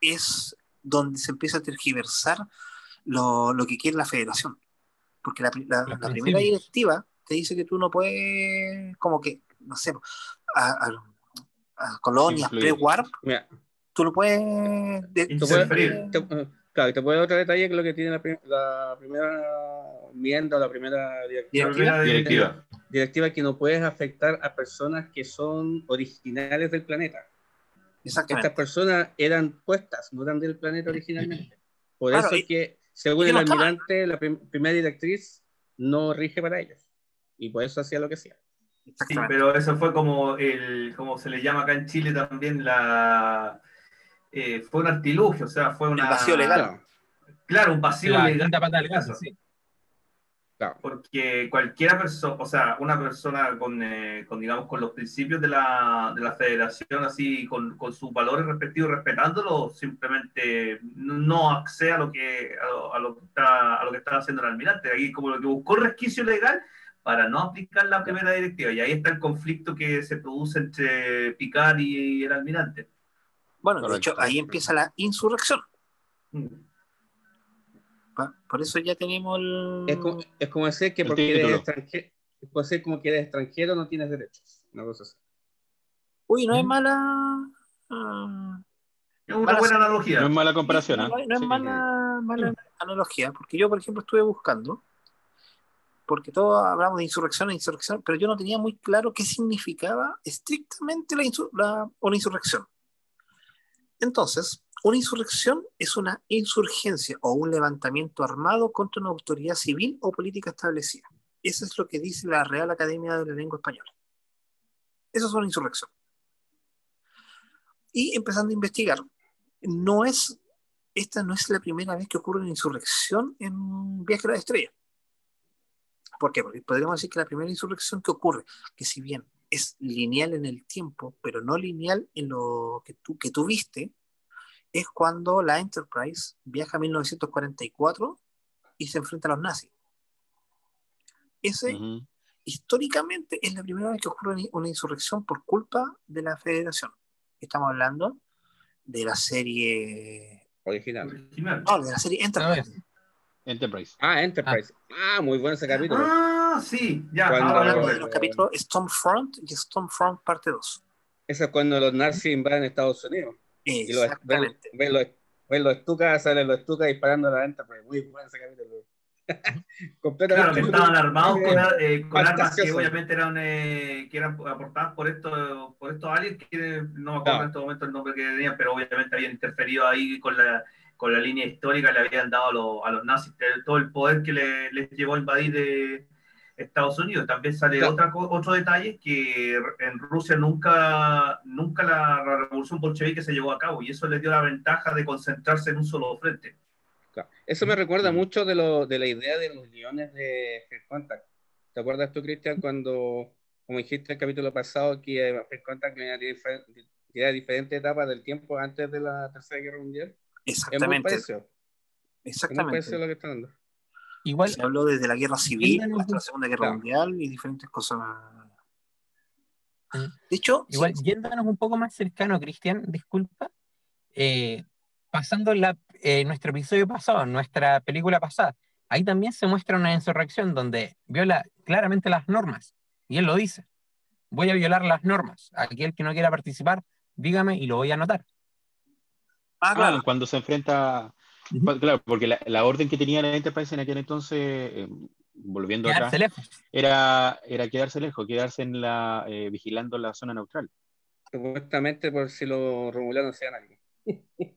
es donde se empieza a tergiversar lo, lo que quiere la federación. Porque la, primera directiva te dice que tú no puedes, como que, no sé, a, a- a colonias pre-warp, tú lo puedes... de- tú puedes- te- claro, y te puedo dar otro detalle que lo que tiene la, prim- la primera enmienda o la primera directiva, La primera Directiva. directiva que no puedes afectar a personas que son originales del planeta. Estas personas eran puestas, no eran del planeta originalmente. Por Claro, eso es que, según el no almirante, la prim- primera directriz no rige para ellos. Y por eso hacía lo que hacía. Sí, pero eso fue como el, como se le llama acá en Chile también la eh, fue un artilugio, o sea, fue una El vacío legal. Claro, un vacío La legal. pata del gato, sí. claro. Porque cualquiera persona, o sea, una persona con, eh, con, digamos, con los principios de la, de la federación, así, con, con sus valores respectivos, respetándolo, simplemente no accede a lo que, a lo, a lo que está, a lo que está haciendo el almirante. Ahí como lo que buscó resquicio legal para no aplicar la primera directiva. Y ahí está el conflicto que se produce entre Picard y el almirante. Bueno, de Correcto. hecho, ahí empieza la insurrección. Mm. Por eso ya tenemos el... Es, como, es como decir que porque eres extranjero, es como decir como que eres extranjero no tienes derechos. Una cosa así. Uy, no es Mm. mala... Es una Para buena analogía. No es mala comparación, no, ¿ah? no es Sí. mala, mala analogía, porque yo, por ejemplo, estuve buscando, porque todos hablamos de insurrección e insurrección, pero yo no tenía muy claro qué significaba estrictamente la, insur- la- una insurrección. Entonces, una insurrección es una insurgencia o un levantamiento armado contra una autoridad civil o política establecida. Eso es lo que dice la Real Academia de la Lengua Española. Eso es una insurrección. Y empezando a investigar, no es, esta no es la primera vez que ocurre una insurrección en Viaje a la Estrella. ¿Por qué? Porque podríamos decir que la primera insurrección que ocurre, que si bien es lineal en el tiempo, pero no lineal en lo que tú, que tú viste, es cuando la Enterprise viaja a 1944 y se enfrenta a los nazis. Ese, Ujú. históricamente, es la primera vez que ocurre una- insurrección por culpa de la Federación. Estamos hablando de la serie. Original. Original. No, de la serie Enterprise. Enterprise. Ah, Enterprise. Ah, muy bueno ese capítulo. Ah, sí, ya. Cuando- hablando de los capítulos Stormfront y Stormfront parte 2. Eso es cuando los nazis invaden Estados Unidos. Y los, ven, Exactamente. ven los, ven los estucas, salen los estucas disparando a la Enterprise. Muy bueno ese capítulo. Completamente. Claro, que estaban armados con, eh, con armas que obviamente eran, eh, que eran aportadas por estos, por estos aliens, que no me acuerdo Claro. en este momento el nombre que tenían, pero obviamente habían interferido ahí con la, con la línea histórica, le habían dado a, los- a los nazis todo el poder que le- les llevó a invadir de Estados Unidos. También sale Claro. otra, otro detalle, que en Rusia nunca, nunca la revolución bolchevique se llevó a cabo, y eso les dio la ventaja de concentrarse en un solo frente. Claro. Eso me recuerda mucho de, lo, de la idea de los guiones de First Contact. ¿Te acuerdas tú, Cristian, cuando, como dijiste el capítulo pasado, que eh, First Contact tenía difer- tenía diferentes etapas del tiempo antes de la Tercera Guerra Mundial? Es muy Exactamente. Es muy Exactamente. parecido a lo que está dando. Igual, Se habló desde la guerra civil hasta la Segunda Guerra claro. Mundial y diferentes cosas. Mm. De hecho, Igual, sí, yéndonos un poco más cercano, Cristian, disculpa, eh, pasando la, eh, nuestro episodio pasado, nuestra película pasada, ahí también se muestra una insurrección donde viola claramente las normas. Y él lo dice. Voy a violar las normas. Aquel que no quiera participar, dígame y lo voy a anotar. Ah, Ah, claro. cuando se enfrenta, claro, porque la, la orden que tenía la Enterprise en aquel entonces, eh, volviendo Quedarse atrás, lejos. era, era quedarse lejos, quedarse en la, eh, vigilando la zona neutral. Supuestamente por si los romulanos sean algo.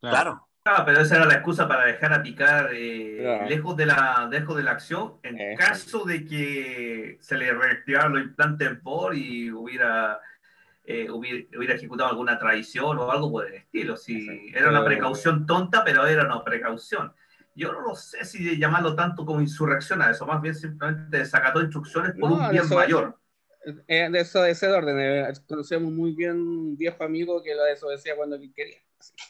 Claro. Ah, pero esa era la excusa para dejar a picar eh, Claro. lejos, de la, lejos de la acción en caso de que se le reactivaran los implantes por y hubiera, eh, hubiera, hubiera ejecutado alguna traición o algo por el estilo. Si Exacto. era una precaución tonta, pero era una precaución. Yo no lo sé si llamarlo tanto como insurrección a eso, más bien simplemente desacató instrucciones por No, un bien eso- mayor. Eh, de eso de ese orden. eh, conocemos muy bien un viejo amigo que lo desobedecía cuando él quería.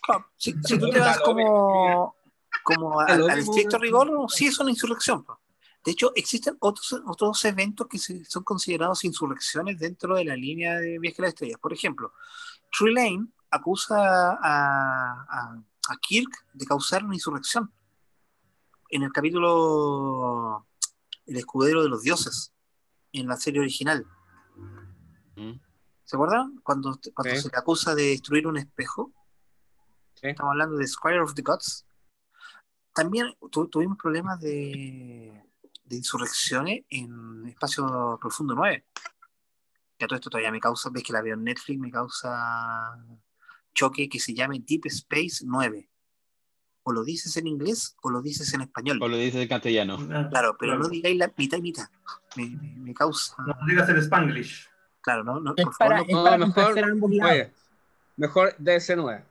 Claro, Si, si tú te vas como, como al, al estricto rigor, sí es una insurrección. po. De hecho, existen otros, otros eventos que se- son considerados insurrecciones dentro de la línea de Viaje a las Estrellas. Por ejemplo, True Lane acusa a, a- a Kirk de causar una insurrección en el capítulo El escudero de los dioses, en la serie original. ¿Mm? ¿Se acuerdan? Cuando, cuando se le acusa de destruir un espejo. Estamos hablando de Squire of the Gods. También tu- tuvimos problemas de, de insurrecciones en Espacio Profundo 9. Ya todo esto todavía me causa, ves que la veo en Netflix, me causa choque que se llame Deep Space 9. O lo dices en inglés o lo dices en español. O lo dices en castellano. Claro, pero Claro. no digáis la mitad y mitad. Me, me- me causa. No digas en Spanglish. Claro, no, no, Es por favor, para, no- es No, para mejor, complacer a ambos lados. oye, mejor DC9.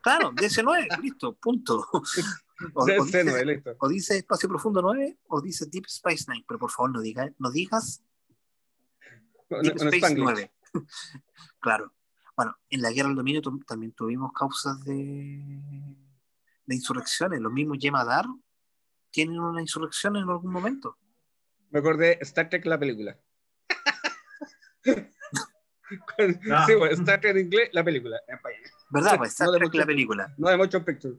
Claro, DC9, listo, punto. O, o DC9, dice, listo. o dice Espacio Profundo 9 o dice Deep Space Nine, pero por favor no, diga, no digas No, Deep no, no Space Spanglish. 9. claro. Bueno, en la Guerra del Dominio también tuvimos causas de, de insurrecciones. Los mismos Yemadar tienen una insurrección en algún momento. Me acordé Star Trek la película. Ah. Sí, bueno, Star Trek en inglés, la película. ¿Verdad? Pues Star No Trek, la película. No de Motion Picture.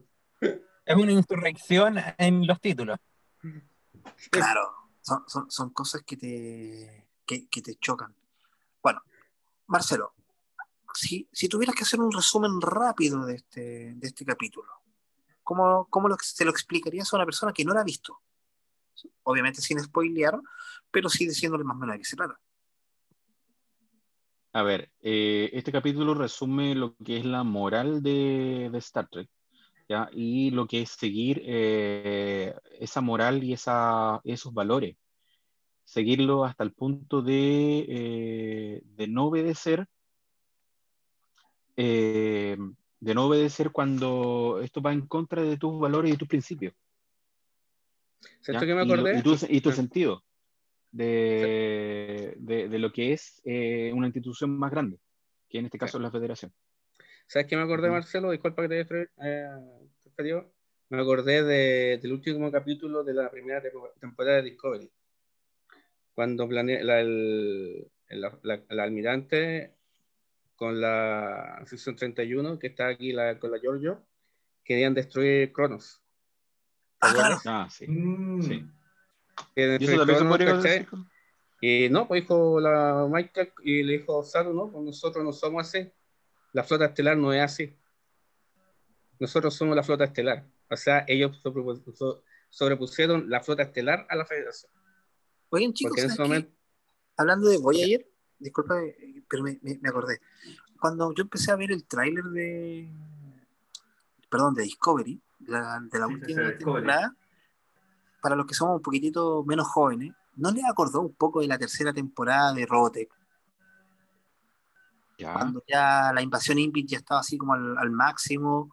Es una insurrección en los títulos. Claro, son, son, son cosas que te, que, que te chocan. Bueno, Marcelo, si, si tuvieras que hacer un resumen rápido de este, de este capítulo, ¿cómo, cómo lo, se lo explicarías a una persona que no la ha visto? Obviamente sin spoilear, pero sí diciéndole más o menos de qué se trata. A ver, eh, este capítulo resume lo que es la moral de, de Star Trek, ¿ya? Y lo que es seguir eh, esa moral y esa, esos valores. Seguirlo hasta el punto de, eh, de no obedecer, eh, de no obedecer cuando esto va en contra de tus valores y tus principios. ¿Sabes ¿ya? que me acordé? Y, tu, y tu sentido de, de, de lo que es una institución más grande, que en este caso es la federación. ¿Sabes qué me acordé. Marcelo? Disculpa que te haya eh. Me acordé de- del último capítulo de la primera tempo- temporada de Discovery. Cuando planea la, el, el- la- la almirante con la sección 31, que está aquí la, con la Giorgio, querían destruir Cronos. ¿Te Ah, acuerdas? Ah, sí. Mm. Sí. ¿Y Cronos. Y no, pues dijo la Michael y le dijo Saru, no, pues nosotros no somos así. La flota estelar no es así. Nosotros somos la flota estelar. O sea, ellos sobrepu- so- sobrepusieron la flota estelar a la federación. Oigan, chicos, Porque en ¿sabes ese momento, hablando de Voyager, disculpa, pero me, me- me acordé. Cuando yo empecé a ver el tráiler de, perdón, de Discovery, de la, de la Sí, última temporada, para los que somos un poquitito menos jóvenes, ¿no les acordó un poco de la tercera temporada de Robotech? Ya. Cuando ya la invasión Impit ya estaba así como al, al máximo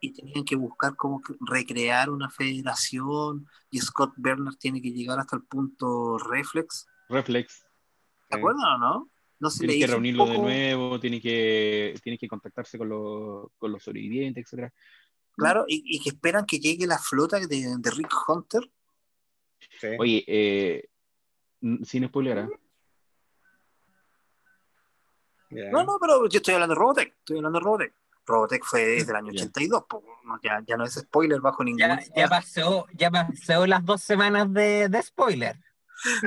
y tenían que buscar cómo recrear una federación y Scott Bernard tiene que llegar hasta el punto reflex. Reflex. ¿Se eh, acuerdan o no? No se le Tiene que reunirlo de nuevo, tiene que, tiene que contactarse con los, con los sobrevivientes, etcétera. Claro, y, y que esperan que llegue la flota de, de Rick Hunter. sí. Oye, eh, sin spoiler, No, no, pero yo estoy hablando de Robotech, estoy hablando de Robotech. Robotech fue desde el año Ya. 82, po, no, ya, ya no es spoiler bajo ningún. Ya, ya pasó, ya pasó las dos semanas de, de spoiler.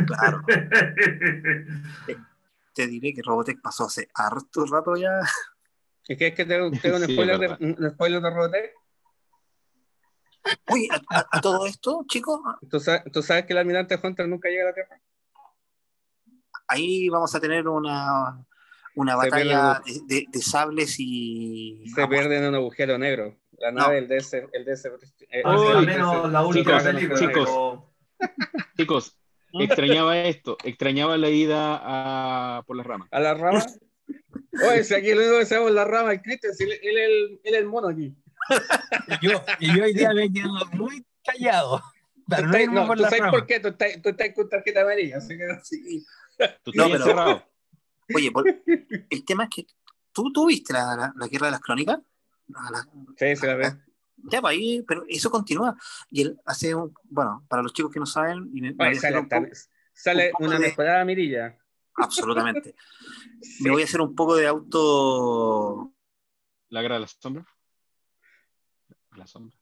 Claro, te diré que Robotech pasó hace harto rato ya. ¿Es que es que tengo, tengo un, Sí, spoiler de, un spoiler de Robotech? Oye, a, a- a todo esto, chicos, ¿Tú sabes, tú sabes que el almirante Hunter nunca llega a la Tierra? ahí vamos a tener una, una batalla de, de- de sables y. Se pierde en un agujero negro. La No. nave, el DS, el DS. eh, Al Uy, menos la última chicos, película. chicos. pero- Chicos, extrañaba esto, extrañaba la ida a por las ramas. a la rama. Oye, si aquí lo único que sabemos es la rama, el Cristian, él, es el- él es el mono aquí. Y yo, y yo hoy día me quedo muy callado. Tú Pero no no, por ¿tú la sabes rama. por qué? Tú estás, tú estás con tarjeta amarilla, así que Sí. Tú No, estás pero- encerrado. Oye, por- el tema es que. ¿Tú, tú viste la, la- la guerra de las crónicas? La- la- Sí, sí la ve. Ya, pues ahí, pero eso continúa. Y él hace un. Bueno, para los chicos que no saben, y me, Oye, sale, un poco- sale un poco una de- mejorada mirilla. absolutamente. Me voy a hacer un poco de auto. La guerra de las sombras. La sombra.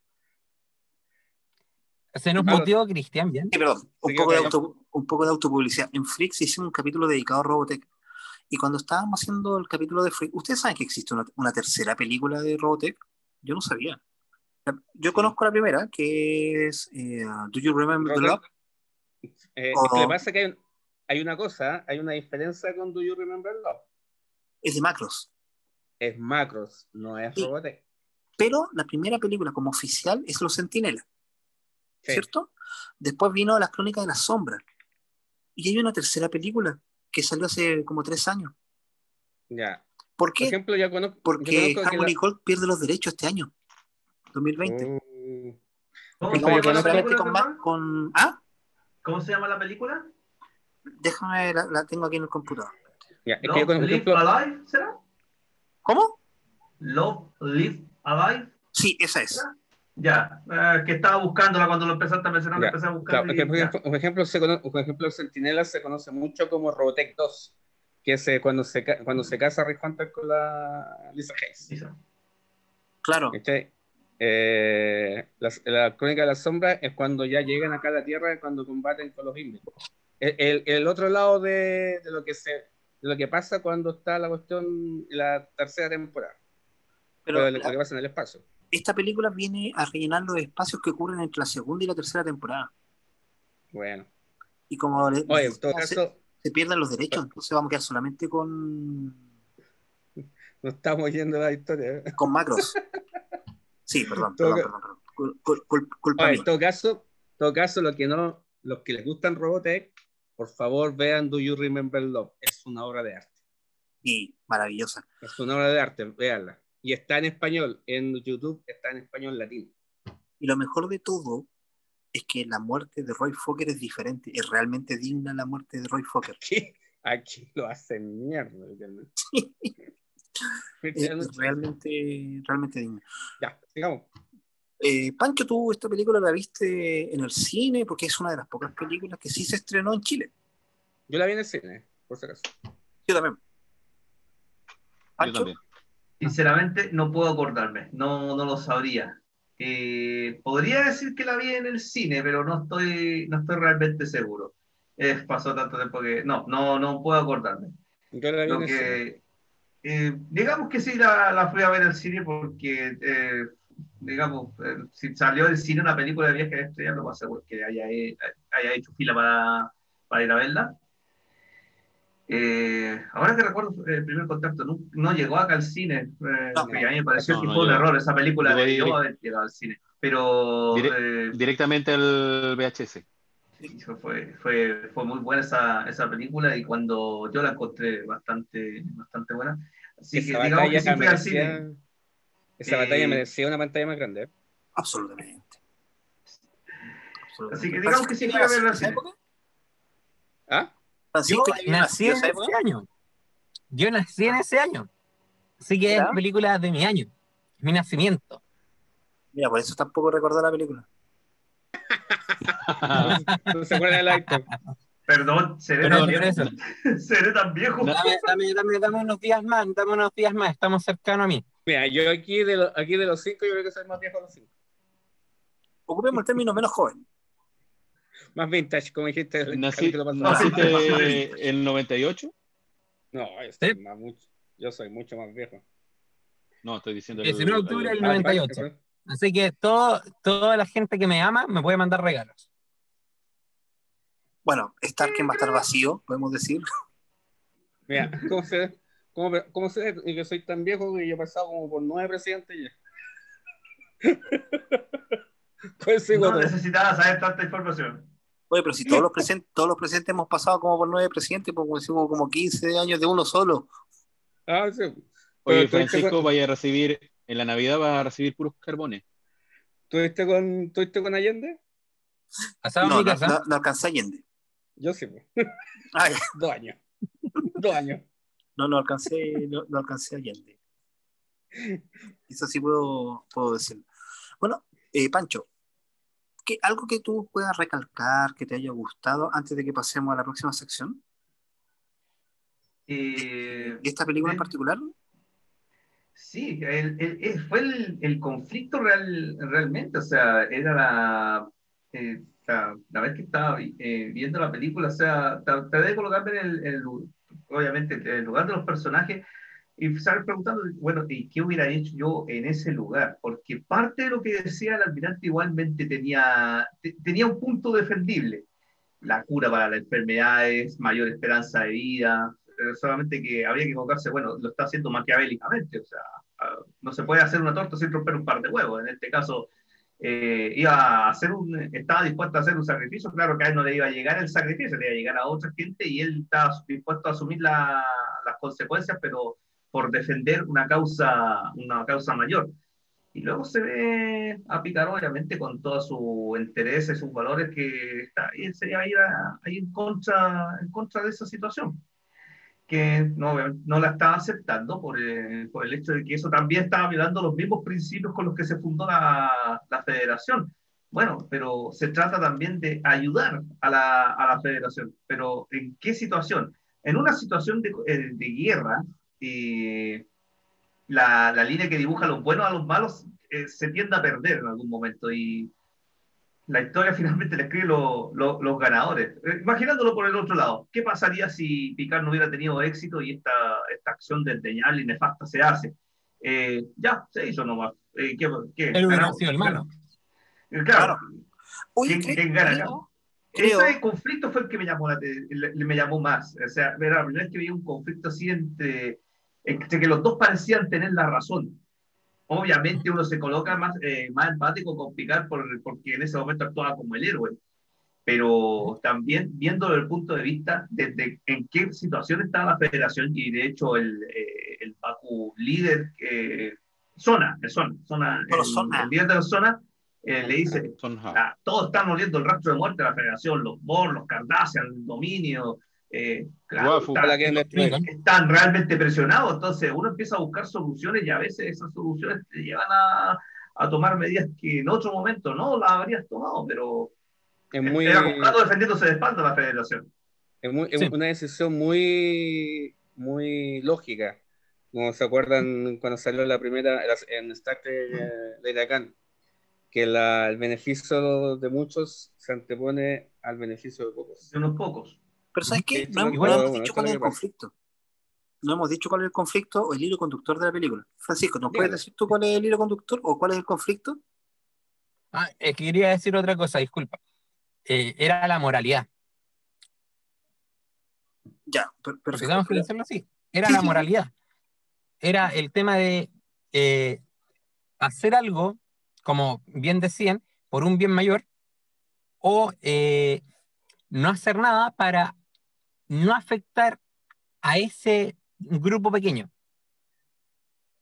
Se nos motivó Cristian, bien. Sí, perdón, un Sí, poco, de auto, un poco de autopublicidad. En Flix hicimos un capítulo dedicado a Robotech. Y cuando estábamos haciendo el capítulo de Flix, ¿ustedes saben que existe una, una tercera película de Robotech? Yo no sabía. Yo conozco la primera, que es eh, Do You Remember the Love? Eh, O- es que pasa que hay, hay una cosa, hay una diferencia con Do You Remember Love. Es de Macros. Es Macros, no es Sí. Robotech. Pero la primera película como oficial es Los Centinelas, Sí. ¿cierto? Después vino Las Crónicas de la Sombra. Y hay una tercera película que salió hace como tres años. Ya. ¿Por Por qué? ejemplo, yo conozco. yo Porque que Harmony la- Gold pierde los derechos este año, 2020. Uh, ¿Cómo, yo conozco- película, con, con- ¿Ah? ¿Cómo se llama la película? Déjame, la, la tengo aquí en el computador. ya, es que Love, yo, por Live ejemplo, Alive, ¿será? ¿Cómo? Love, Live Alive. Sí, esa es. Ya, eh, que estaba buscándola cuando lo empezaste a mencionar, Ya, empecé a buscar. claro, por ejemplo, por ejemplo, se cono- por ejemplo, el Centinela se conoce mucho como Robotech 2, que es eh, cuando, se, cuando se casa Rick Hunter con la Lisa Hayes. Claro. ¿Cachai? Eh, las- la, crónica de la sombra es cuando ya llegan acá a la Tierra, es cuando combaten con los Invis. El, el- el otro lado de, de lo que se de lo que pasa cuando está la cuestión la tercera temporada, Pero pero lo, la- lo que pasa en el espacio. Esta película viene a rellenar los espacios que ocurren entre la segunda y la tercera temporada. Bueno, Y como oye, todo se, caso, se pierden los derechos, entonces vamos a quedar solamente con, no estamos yendo la historia. ¿eh? con macros. Sí, perdón, Todo perdón, ca- perdón, perdón. Cul- cul- cul- culpa Oye, mía. en todo caso, todo caso, lo que no, los que les gustan Robotech, por favor vean Do You Remember Love. Es una obra de arte. Y maravillosa. Es una obra de arte, véanla. Y está en español, en YouTube está en español latino. Y lo mejor de todo es que la muerte de Roy Fokker es diferente. Es realmente digna la muerte de Roy Fokker. Aquí, aquí lo hacen mierda. ¿entiendes? Es realmente, realmente digna. Ya, sigamos. Eh, Pancho, tú esta película la viste en el cine porque es una de las pocas películas que sí se estrenó en Chile. Yo la vi en el cine, por si acaso. Yo también. Yo Pancho, también. Sinceramente, no puedo acordarme, no, no lo sabría. Eh, podría decir que la vi en el cine, pero no estoy, no estoy realmente seguro. Eh, pasó tanto tiempo que no, no, no puedo acordarme. Yo la vi Lo en el cine. que, eh, digamos que sí la, la fui a ver al cine porque, eh, digamos, eh, si salió del cine una película de viaje de estrellas, lo más seguro que haya, haya hecho fila para, para ir a verla. Eh, ahora que recuerdo eh, el primer contacto, no, no llegó acá al cine. eh, No, que a mí me pareció no, que no fue un error. Esa película Llegó debió direct- haber llegado al cine. Pero Dire- eh, Directamente al VHS. Sí, fue, fue, fue muy buena esa, esa película y cuando yo la encontré bastante, bastante buena. Así que Esa digamos que sí fui al cine. merecía, esa Eh, batalla merecía una pantalla más grande. ¿eh? absolutamente. Absolutamente. Así que digamos que sí fui a verla al ¿En esa cine. época? ¿Ah? Yo Francisco, ¿ya nací en ese época? año. Yo nací en ese año. Así que es película de mi año. Mi nacimiento. Mira, por eso tampoco recordó la película. ¿No se acuerdan del iPhone? Perdón, seré Pero tan viejo. seré tan viejo. Dame, dame, dame, dame unos días más, dame unos días más, estamos cercanos a mí. Mira, yo aquí de, lo- aquí de los cinco, yo creo que soy más viejo de los cinco. Ocupemos el término menos joven. Más vintage, como dijiste. el Nací- capítulo pasado. ¿Naciste en el 98? No, yo soy, ¿Sí? más mucho, yo soy mucho más viejo. No, estoy diciendo... 19 de octubre del Ah, 98. vale, Así que todo, toda la gente que me ama me puede mandar regalos. Bueno, Starken va a estar vacío, podemos decir. Mira, ¿cómo se, cómo, cómo se ve que soy tan viejo que yo he pasado como por nueve presidentes ya? Pues sí, No necesitaba saber tanta información. Oye, pero si todos los presentes, todos los presentes hemos pasado como por nueve presidentes, pues como decimos, como 15 años de uno solo. ah, sí. Oye, Francisco, con- vaya a recibir, en la Navidad va a recibir puros carbones. ¿Tuviste con, ¿tuviste con Allende? No, no, no, no alcancé a Allende. Yo sí, pues. Ay, dos años. dos años. no, no alcancé, no, no alcancé a Allende. Eso sí puedo, puedo decirlo. Bueno, eh, Pancho, ¿qué, ¿algo que tú puedas recalcar, que te haya gustado antes de que pasemos a la próxima sección? Eh, ¿De esta película en de- particular? Sí, el- el- el- fue el, conflicto real, realmente, o sea, era la, eh, la, la vez que estaba eh, viendo la película, o sea, tra- traté de colocarme en el, en obviamente, en el lugar de los personajes y estar preguntando, bueno, ¿y qué hubiera hecho yo en ese lugar? Porque parte de lo que decía el almirante igualmente tenía, te- tenía un punto defendible, la cura para las enfermedades, mayor esperanza de vida, eh, solamente que habría que colocarse, bueno, lo está haciendo maquiavélicamente, o sea, ah, no se puede hacer una torta sin romper un par de huevos. En este caso, eh, iba a hacer un, estaba dispuesto a hacer un sacrificio, claro que a él no le iba a llegar el sacrificio, le iba a llegar a otra gente y él estaba dispuesto a asumir la- las consecuencias, pero por defender una causa, una causa mayor. Y luego se ve a Picar, obviamente, con todos sus intereses, sus valores, que está, y se iba a ir a- en contra, en contra de esa situación que no, no la estaba aceptando por, eh, por el hecho de que eso también estaba violando los mismos principios con los que se fundó la, la federación. Bueno, pero se trata también de ayudar a la, a la federación. Pero ¿en qué situación? En una situación de, eh, de guerra, eh, la, la línea que dibuja los buenos a los malos eh, se tiende a perder en algún momento y la historia finalmente la escriben lo- lo- los ganadores. Eh, imaginándolo por el otro lado, ¿qué pasaría si Picard no hubiera tenido éxito y esta, esta acción desdeñable y nefasta se hace? Eh, ya, se hizo nomás. Eh, ¿qué, qué? Él hubiera sido el malo. Eh, Claro. Oye, ¿Quién- ¿qué- quién gana acá? creo- Ese conflicto fue el que me llamó, la me llamó más. O sea, era la primera vez que vi un conflicto así entre que los dos parecían tener la razón. Obviamente uno se coloca más, eh, más empático con Picard por, porque en ese momento actuaba como el héroe. Pero también viéndolo desde el punto de vista desde en qué situación estaba la federación y de hecho el, eh, el Baku líder, eh, Zona, el Zona, Zona, el, Zona. el líder de la zona, eh, le dice. Ah, todos están oliendo el rastro de muerte de la federación, los Borg, los Cardassian, el dominio. Eh, claro, están- que realmente presionados, entonces uno empieza a buscar soluciones y a veces esas soluciones te llevan a, a tomar medidas que en otro momento no las habrías tomado, pero Es muy, era como un gato defendiéndose de espalda la federación. es muy- es Sí. una decisión muy, muy lógica. Como se acuerdan cuando salió la primera en eh, de Lacan, que la- el beneficio de muchos se antepone al beneficio de pocos. De unos pocos. Pero ¿sabes qué? No, hemos- igual, no hemos bueno, dicho cuál es el conflicto. No hemos dicho cuál es el conflicto o el hilo conductor de la película. Francisco, ¿nos puedes decir tú cuál es el hilo conductor o cuál es el conflicto? Ah, quería decir otra cosa, disculpa. Eh, era la moralidad. Ya, per- Porque perfecto. tenemos que decirlo así. Era Sí, la sí. moralidad. Era el tema de eh, hacer algo, como bien decían, por un bien mayor, o eh, no hacer nada para no afectar a ese grupo pequeño.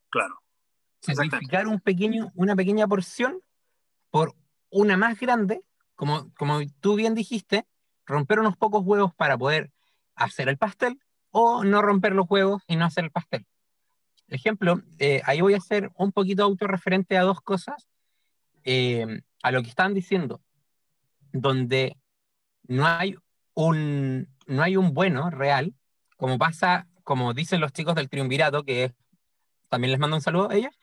Claro. Sacrificar un pequeño, una pequeña porción por una más grande, como, como tú bien dijiste, romper unos pocos huevos para poder hacer el pastel o no romper los huevos y no hacer el pastel. Ejemplo, eh, ahí voy a hacer un poquito autorreferente a dos cosas, eh, a lo que están diciendo, donde no hay un, no hay un bueno real, como pasa, como dicen los chicos del triunvirato, que también les mando un saludo a ellos.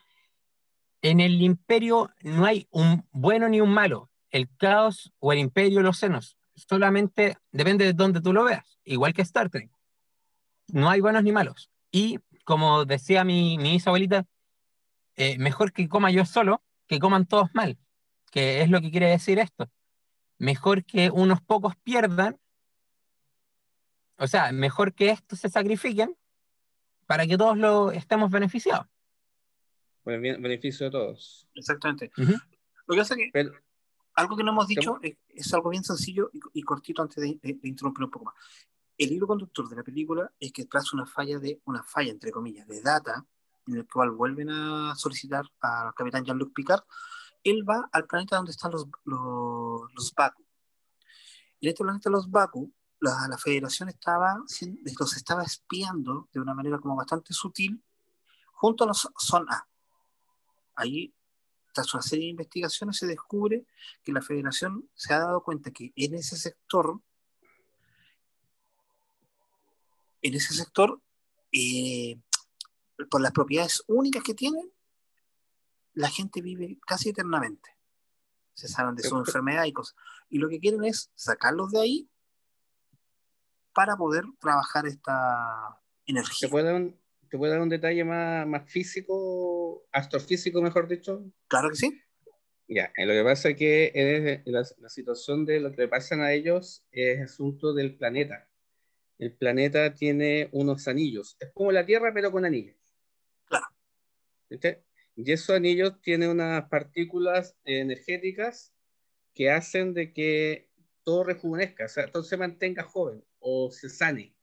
En el imperio no hay un bueno ni un malo. El caos o el imperio, los senos, solamente depende de dónde tú lo veas, igual que Star Trek. No hay buenos ni malos. Y como decía mi, mi bisabuelita, eh, mejor que coma yo solo que coman todos mal, que es lo que quiere decir esto. Mejor que unos pocos pierdan, o sea, mejor que estos se sacrifiquen para que todos lo estemos beneficiados. Beneficio de todos. Exactamente. Lo que pasa es que Pero, algo que no hemos dicho es, es algo bien sencillo y, y cortito antes de, de- de interrumpir un poco más. El hilo conductor de la película es que tras una falla de, una falla entre comillas, de data, en el cual vuelven a solicitar al capitán Jean-Luc Picard, él va al planeta donde están los, los, los Baku. En este planeta los Baku, la, la Federación estaba, los estaba espiando de una manera como bastante sutil junto a los Son A. Ahí tras una serie de investigaciones se descubre que la federación se ha dado cuenta que en ese sector, en ese sector, eh, por las propiedades únicas que tienen, la gente vive casi eternamente. Se saben de su enfermedad y cosas. Y lo que quieren es sacarlos de ahí para poder trabajar esta ¿te, energía. puedo dar un, ¿Te puedo dar un detalle más, más físico, astrofísico, mejor dicho? Claro que sí. Ya, eh, lo que pasa es que eh, la, la situación de lo que le pasan a ellos es asunto del planeta. El planeta tiene unos anillos. Es como la Tierra, pero con anillos. Claro. ¿Viste? Y esos anillos tienen unas partículas energéticas que hacen de que todo rejuvenezca, o sea, todo se mantenga joven o se sane.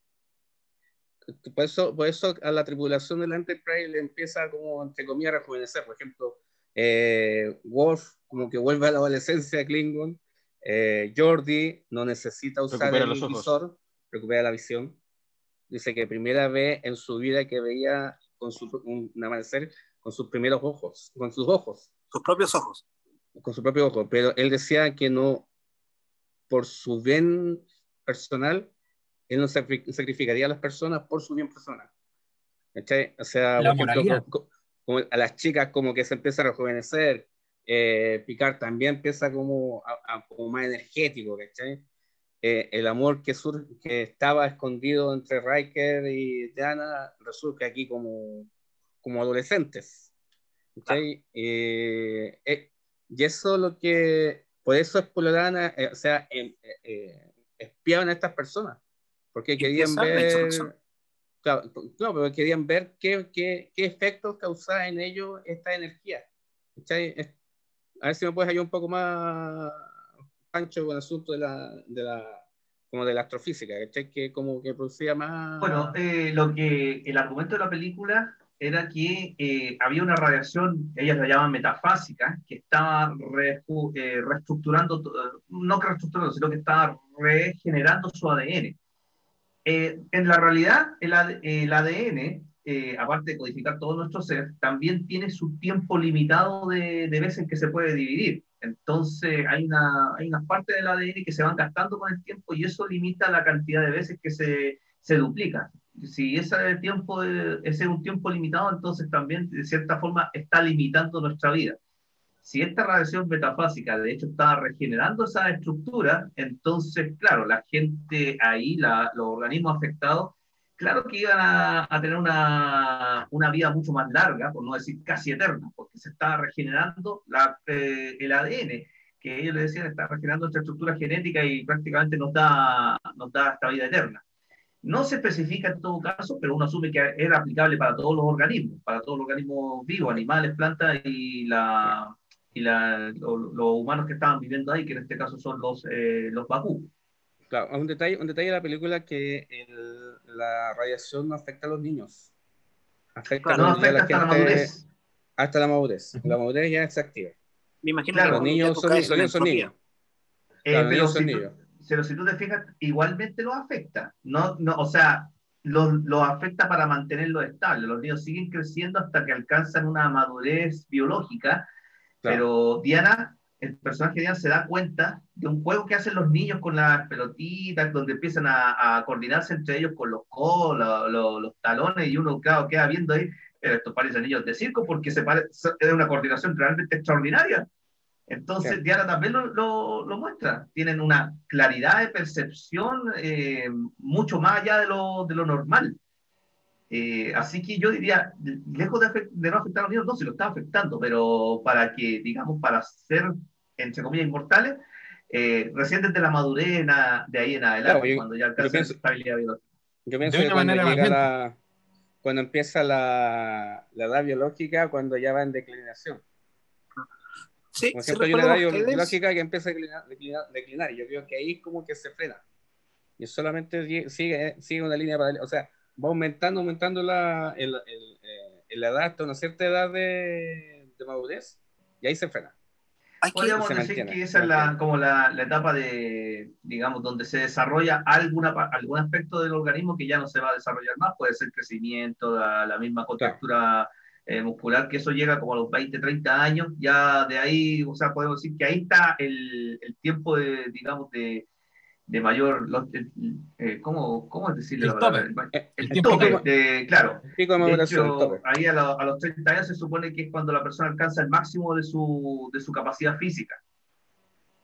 Por eso, por eso a la tripulación del Enterprise le empieza como, entre comillas, a rejuvenecer. Por ejemplo, eh, Worf como que vuelve a la adolescencia de Klingon. Eh, Jordi no necesita usar Recupera el visor, recupera la visión. Dice que primera vez en su vida que veía con su, un, un amanecer con sus primeros ojos, con sus ojos, Sus propios ojos. con su propio ojo. Pero él decía que no, por su bien personal, él no sacri- sacrificaría a las personas por su bien personal. ¿Cachai? O sea, La ejemplo, moralidad. co- co- como a las chicas como que se empieza a rejuvenecer, eh, Picard también empieza como, a- a- como más energético, ¿cachai? Eh, el amor que, sur- que estaba escondido entre Riker y Diana resurge aquí como, como adolescentes. ¿cachai? Eh, eh, y eso lo que, por eso exploraban, a- eh, o sea, em- eh, espiaban a estas personas, porque querían ver, claro, no, pero querían ver qué, qué, qué efectos causaba en ellos esta energía. ¿cachai? A ver si me puedes ayudar un poco más, Pancho, con el asunto de la, de la, como de la astrofísica, ¿cachai? Que como que producía más... Bueno, eh, lo que el argumento de la película era que eh, había una radiación, ellas la llaman metafásica, que estaba reju- eh, reestructurando, to- no que reestructurando, sino que estaba regenerando su ADN. Eh, en la realidad, el, AD- el ADN, eh, aparte de codificar todo nuestro ser, también tiene su tiempo limitado de, de veces que se puede dividir. Entonces, hay una, hay una parte del ADN que se van gastando con el tiempo y eso limita la cantidad de veces que se, se duplica. Si ese tiempo ese es un tiempo limitado, entonces también, de cierta forma, está limitando nuestra vida. Si esta radiación metafásica, de hecho, está regenerando esa estructura, entonces, claro, la gente ahí, los organismos afectados, claro que iban a, tener una, vida mucho más larga, por no decir casi eterna, porque se está regenerando eh, el ADN, que ellos le decían está regenerando nuestra estructura genética y prácticamente nos da esta vida eterna. No se especifica en todo caso, pero uno asume que era aplicable para todos los organismos, para todos los organismos vivos, animales, plantas y, la, y la, lo- los humanos que estaban viviendo ahí, que en este caso son los, eh, los Bakú. Claro, un detalle, un detalle de la película que el- la radiación no afecta a los niños. Afecta, No a los niños, afecta a hasta la gente- madurez. hasta la madurez. La madurez ya se activa. Me imagino Claro, que Los niños son, caes los en niños son niños. Eh, Claro, los pero, niños son si tú, niños. pero si tú te fijas, igualmente los afecta. No, no, o sea, los, los afecta para mantenerlos estables. Los niños siguen creciendo hasta que alcanzan una madurez biológica, Claro. pero Diana, el personaje de Diana se da cuenta de un juego que hacen los niños con las pelotitas, donde empiezan a, a coordinarse entre ellos con los codos, lo- lo- los talones, y uno, claro, queda viendo ahí, estos pares anillos de circo, porque se pare- es una coordinación realmente extraordinaria. Entonces, Sí. Diana también lo, lo- lo muestra. Tienen una claridad de percepción eh, mucho más allá de lo, de lo normal. Eh, así que yo diría, lejos de, de no afectar a los niños, no, si lo está afectando, pero para que, digamos, para ser, entre comillas, inmortales, eh, recién desde la madurez en a- de ahí en adelante, Claro, yo- cuando ya alcanzan pienso- estabilidad biológica. Yo pienso De que cuando llega la, cuando empieza la, la edad biológica, cuando ya va en declinación. Sí, Como siempre hay una edad biológica que empieza a declinar, declinar- declinar, y yo creo que ahí como que se frena. Y solamente sigue- sigue, sigue una línea paralela, o sea, va aumentando, aumentando la, el, el, eh, la edad hasta una cierta edad de, de madurez, y ahí se frena. hay que, Podríamos se decir mantiene, que esa es la, como la, la etapa de, digamos, donde se desarrolla alguna, algún aspecto del organismo que ya no se va a desarrollar más, puede ser crecimiento, la, la misma contractura eh, muscular, que eso llega como a los 20, 30 años, ya de ahí, o sea, podemos decir que ahí está el, el tiempo de, digamos, de, de mayor, lo- el- eh, ¿cómo, ¿cómo es decirle El la palabra? Eh, El, tiempo tope, tope. de- claro, El pico de de maduración, el hecho, tope. ahí a, lo- a los 30 años se supone que es cuando la persona alcanza el máximo de su, de su capacidad física.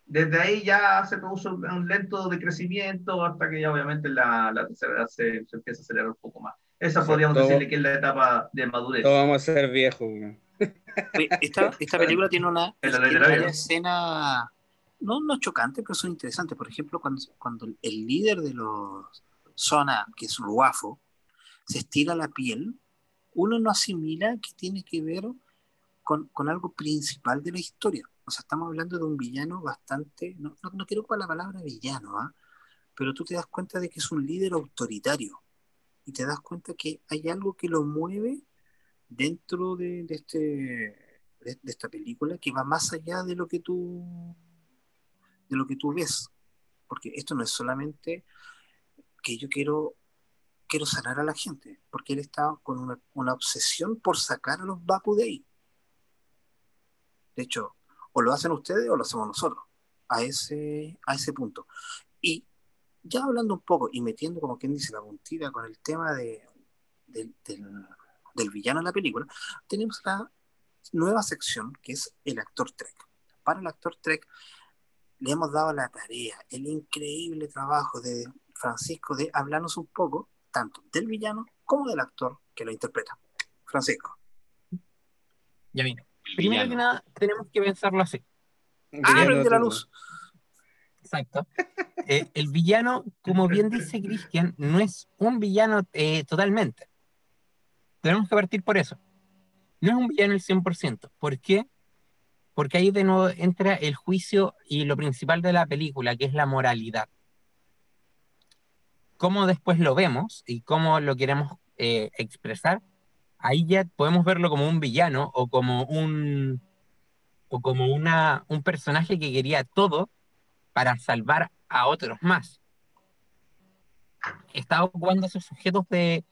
Desde ahí ya se produce un, lento decrecimiento hasta que ya obviamente la, la tercera edad se, se empieza a acelerar un poco más. Esa podríamos todo- decirle que es la etapa de madurez. Todos vamos a ser viejos. esta, esta película tiene una la tiene vida. escenas no, no chocantes, pero son interesantes. Por ejemplo, cuando, cuando el líder de los Zona, que es Ruafo, se estira la piel, uno no asimila que tiene que ver con, con algo principal de la historia. O sea, estamos hablando de un villano bastante, no, no, no quiero con la palabra villano, ¿ah? pero tú te das cuenta de que es un líder autoritario y te das cuenta que hay algo que lo mueve dentro de, de este, de esta película que va más allá de lo que tú de lo que tú ves porque esto no es solamente que yo quiero quiero sanar a la gente porque él está con una, una obsesión por sacar a los Baku de ahí de hecho o lo hacen ustedes o lo hacemos nosotros a ese, a ese punto y ya hablando un poco y metiendo como quien dice la puntita con el tema de, del, del, del villano en la película, tenemos la nueva sección que es el actor Trek. Para el actor Trek le hemos dado la tarea, el increíble trabajo de Francisco de hablarnos un poco tanto del villano como del actor que lo interpreta. Francisco. Ya. El Primero villano. que nada, tenemos que pensarlo así. Ah, prende la luz. Exacto. Eh, el villano, como bien dice Christian, no es un villano eh, totalmente. Tenemos que partir por eso. No es un villano el 100%. ¿Por qué? Porque ahí de nuevo entra el juicio y lo principal de la película, que es la moralidad. Cómo después lo vemos y cómo lo queremos eh, expresar, ahí ya podemos verlo como un villano o como un o como una, un personaje que quería todo para salvar a otros más. Estaba ocupando a sus sujetos de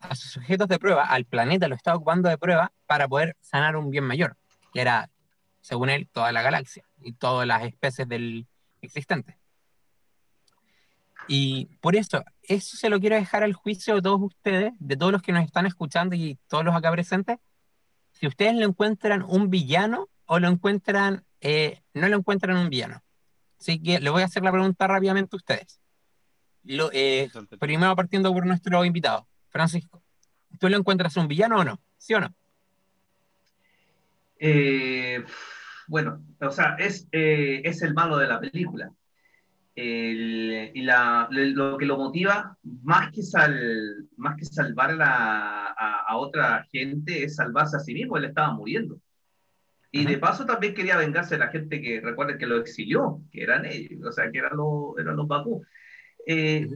a sus sujetos de prueba, al planeta lo estaba ocupando de prueba para poder sanar un bien mayor, que era, según él, toda la galaxia y todas las especies del existente. Y por eso, eso se lo quiero dejar al juicio de todos ustedes, de todos los que nos están escuchando y todos los acá presentes. Si ustedes lo encuentran un villano o lo encuentran, eh, no lo encuentran un villano. Así que le voy a hacer la pregunta rápidamente a ustedes. Lo, eh, primero partiendo por nuestro invitado, Francisco. ¿Tú lo encuentras un villano o no? ¿Sí o no? Eh, bueno, o sea, es, eh, es el malo de la película. El- y la- lo que lo motiva, más que, sal, más que salvar a, a- a otra gente, es salvarse a sí mismo. Él estaba muriendo. Y Ujú. de paso también quería vengarse de la gente que, recuerden que lo exilió, que eran ellos, o sea, que eran los, eran los Bakú. Eh,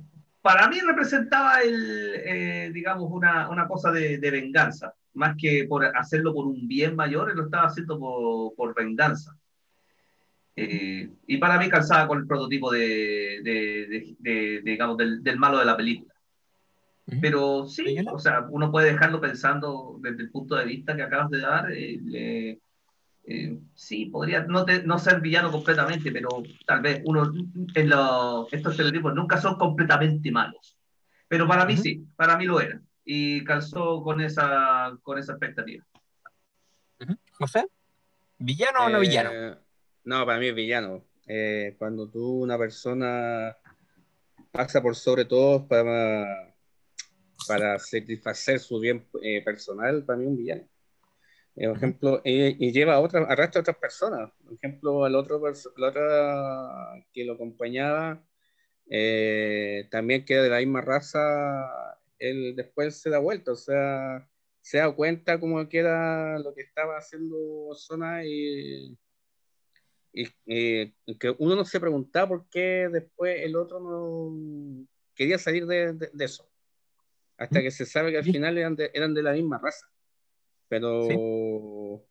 para mí representaba el, eh, digamos, una, una cosa de, de venganza, más que por hacerlo por un bien mayor, él lo estaba haciendo por, por venganza. Eh, y para mí calzaba con el prototipo de, de- de- digamos, del, del malo de la película. Pero sí, o sea, uno puede dejarlo pensando desde el punto de vista que acabas de dar. eh, eh, sí, podría no, te- no ser villano completamente, pero tal vez uno, en lo- estos estereotipos nunca son completamente malos. Pero para mí Ujú. sí, para mí lo era. Y calzó con esa, con esa expectativa. José, ¿villano o no Eh, villano? No, para mí es villano. Eh, cuando tú, una persona, pasa por sobre todo para, para satisfacer su bien eh, personal, para mí es un villano. Eh, por ejemplo, eh, y lleva a otras, arrastra a otras personas. Por ejemplo, al otro, la otra que lo acompañaba, eh, también que era de la misma raza, él después se da vuelta, o sea, se da cuenta como que era lo que estaba haciendo Zona y, y, que uno no se preguntaba por qué después el otro no quería salir de, de- de eso. Hasta que se sabe que al Sí. final eran de, eran de la misma raza. Pero,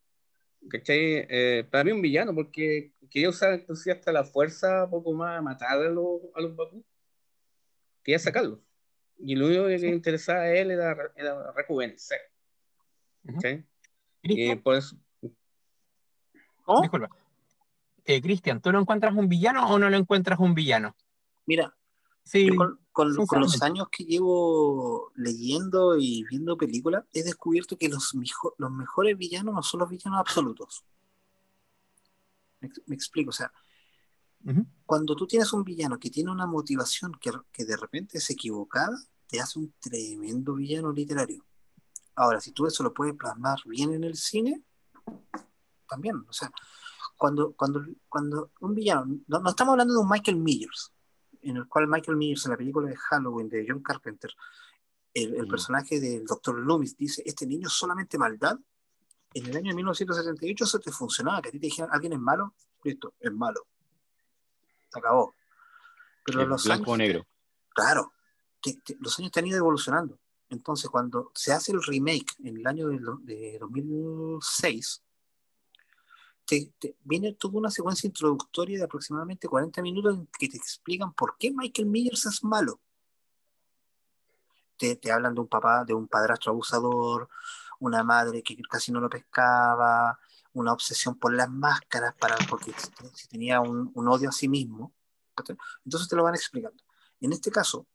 ¿cachai? Eh, para mí un villano, porque quería usar inclusive hasta la fuerza poco más a matar a los, a los Bakú. Quería sacarlos. Y lo único que le interesaba a él era, era rejuvenecer. ¿cachai? Y Cristian, por eso, ¿Cómo? disculpa. Eh, Cristian, ¿tú lo encuentras un villano o no lo encuentras un villano? Mira, Sí, yo con, con- con los años que llevo leyendo y viendo películas, he descubierto que los, mejo- los mejores villanos no son los villanos absolutos. Me explico, o sea, Ujú. cuando tú tienes un villano que tiene una motivación que, que de repente es equivocada, te hace un tremendo villano literario. Ahora, si tú eso lo puedes plasmar bien en el cine, también, o sea, cuando, cuando, cuando un villano, no, no estamos hablando de un Michael Myers, en el cual Michael Myers en la película de Halloween de John Carpenter, el, el Mm. personaje del Dr. Loomis dice, este niño es solamente maldad. En el año 1978 eso te funcionaba, que a ti te dijeran, alguien es malo, listo, es malo. Se acabó. Pero los blanco o años, negro. claro, que- que los años te han ido evolucionando. Entonces, cuando se hace el remake en el año do- de 2006, te, te- viene toda una secuencia introductoria de aproximadamente 40 minutos en que te explican por qué Michael Myers es malo. Te, te hablan de un papá, de un padrastro abusador, una madre que casi no lo pescaba, una obsesión por las máscaras para, porque si tenía un, un odio a sí mismo. Entonces te lo van explicando. En este caso,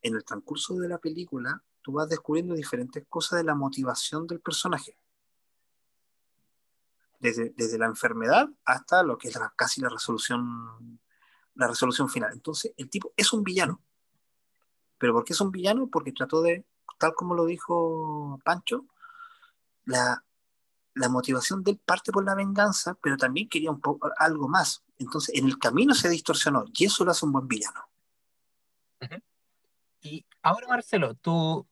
en el transcurso de la película, tú vas descubriendo diferentes cosas de la motivación del personaje. Desde, desde la enfermedad hasta lo que es la- casi la resolución, la resolución final. Entonces, el tipo es un villano. ¿Pero por qué es un villano? Porque trató de, tal como lo dijo Pancho, la, la motivación de él parte por la venganza, pero también quería un poco algo más. Entonces, en el camino se distorsionó y eso lo hace un buen villano. Y ahora, Marcelo, tú,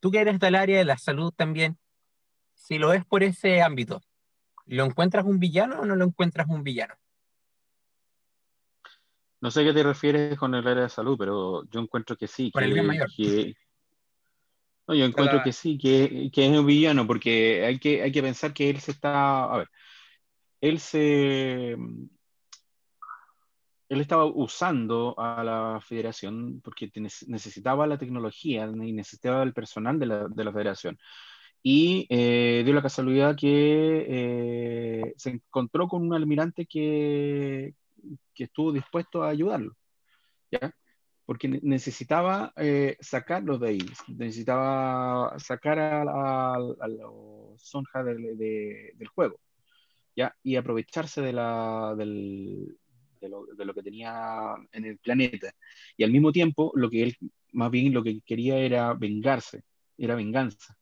tú que eres del área de la salud también, si lo ves por ese ámbito, ¿lo encuentras un villano o no lo encuentras un villano? No sé a qué te refieres con el área de salud, pero yo encuentro que sí. Por el bien mayor. que- No, yo encuentro que sí, que, que es un villano, porque hay que, hay que pensar que él se está. A ver, él se. Él estaba usando a la federación porque necesitaba la tecnología y necesitaba el personal de la, de la federación. Y eh, dio la casualidad que eh, se encontró con un almirante que, que estuvo dispuesto a ayudarlo, ¿ya? Porque ne- necesitaba eh, sacarlos de ahí, necesitaba sacar a, los Sonja del, de- del juego, ¿ya? Y aprovecharse de, la, del, de, lo, que tenía en el planeta. Y al mismo tiempo, lo que él más bien lo que quería era vengarse, era venganza,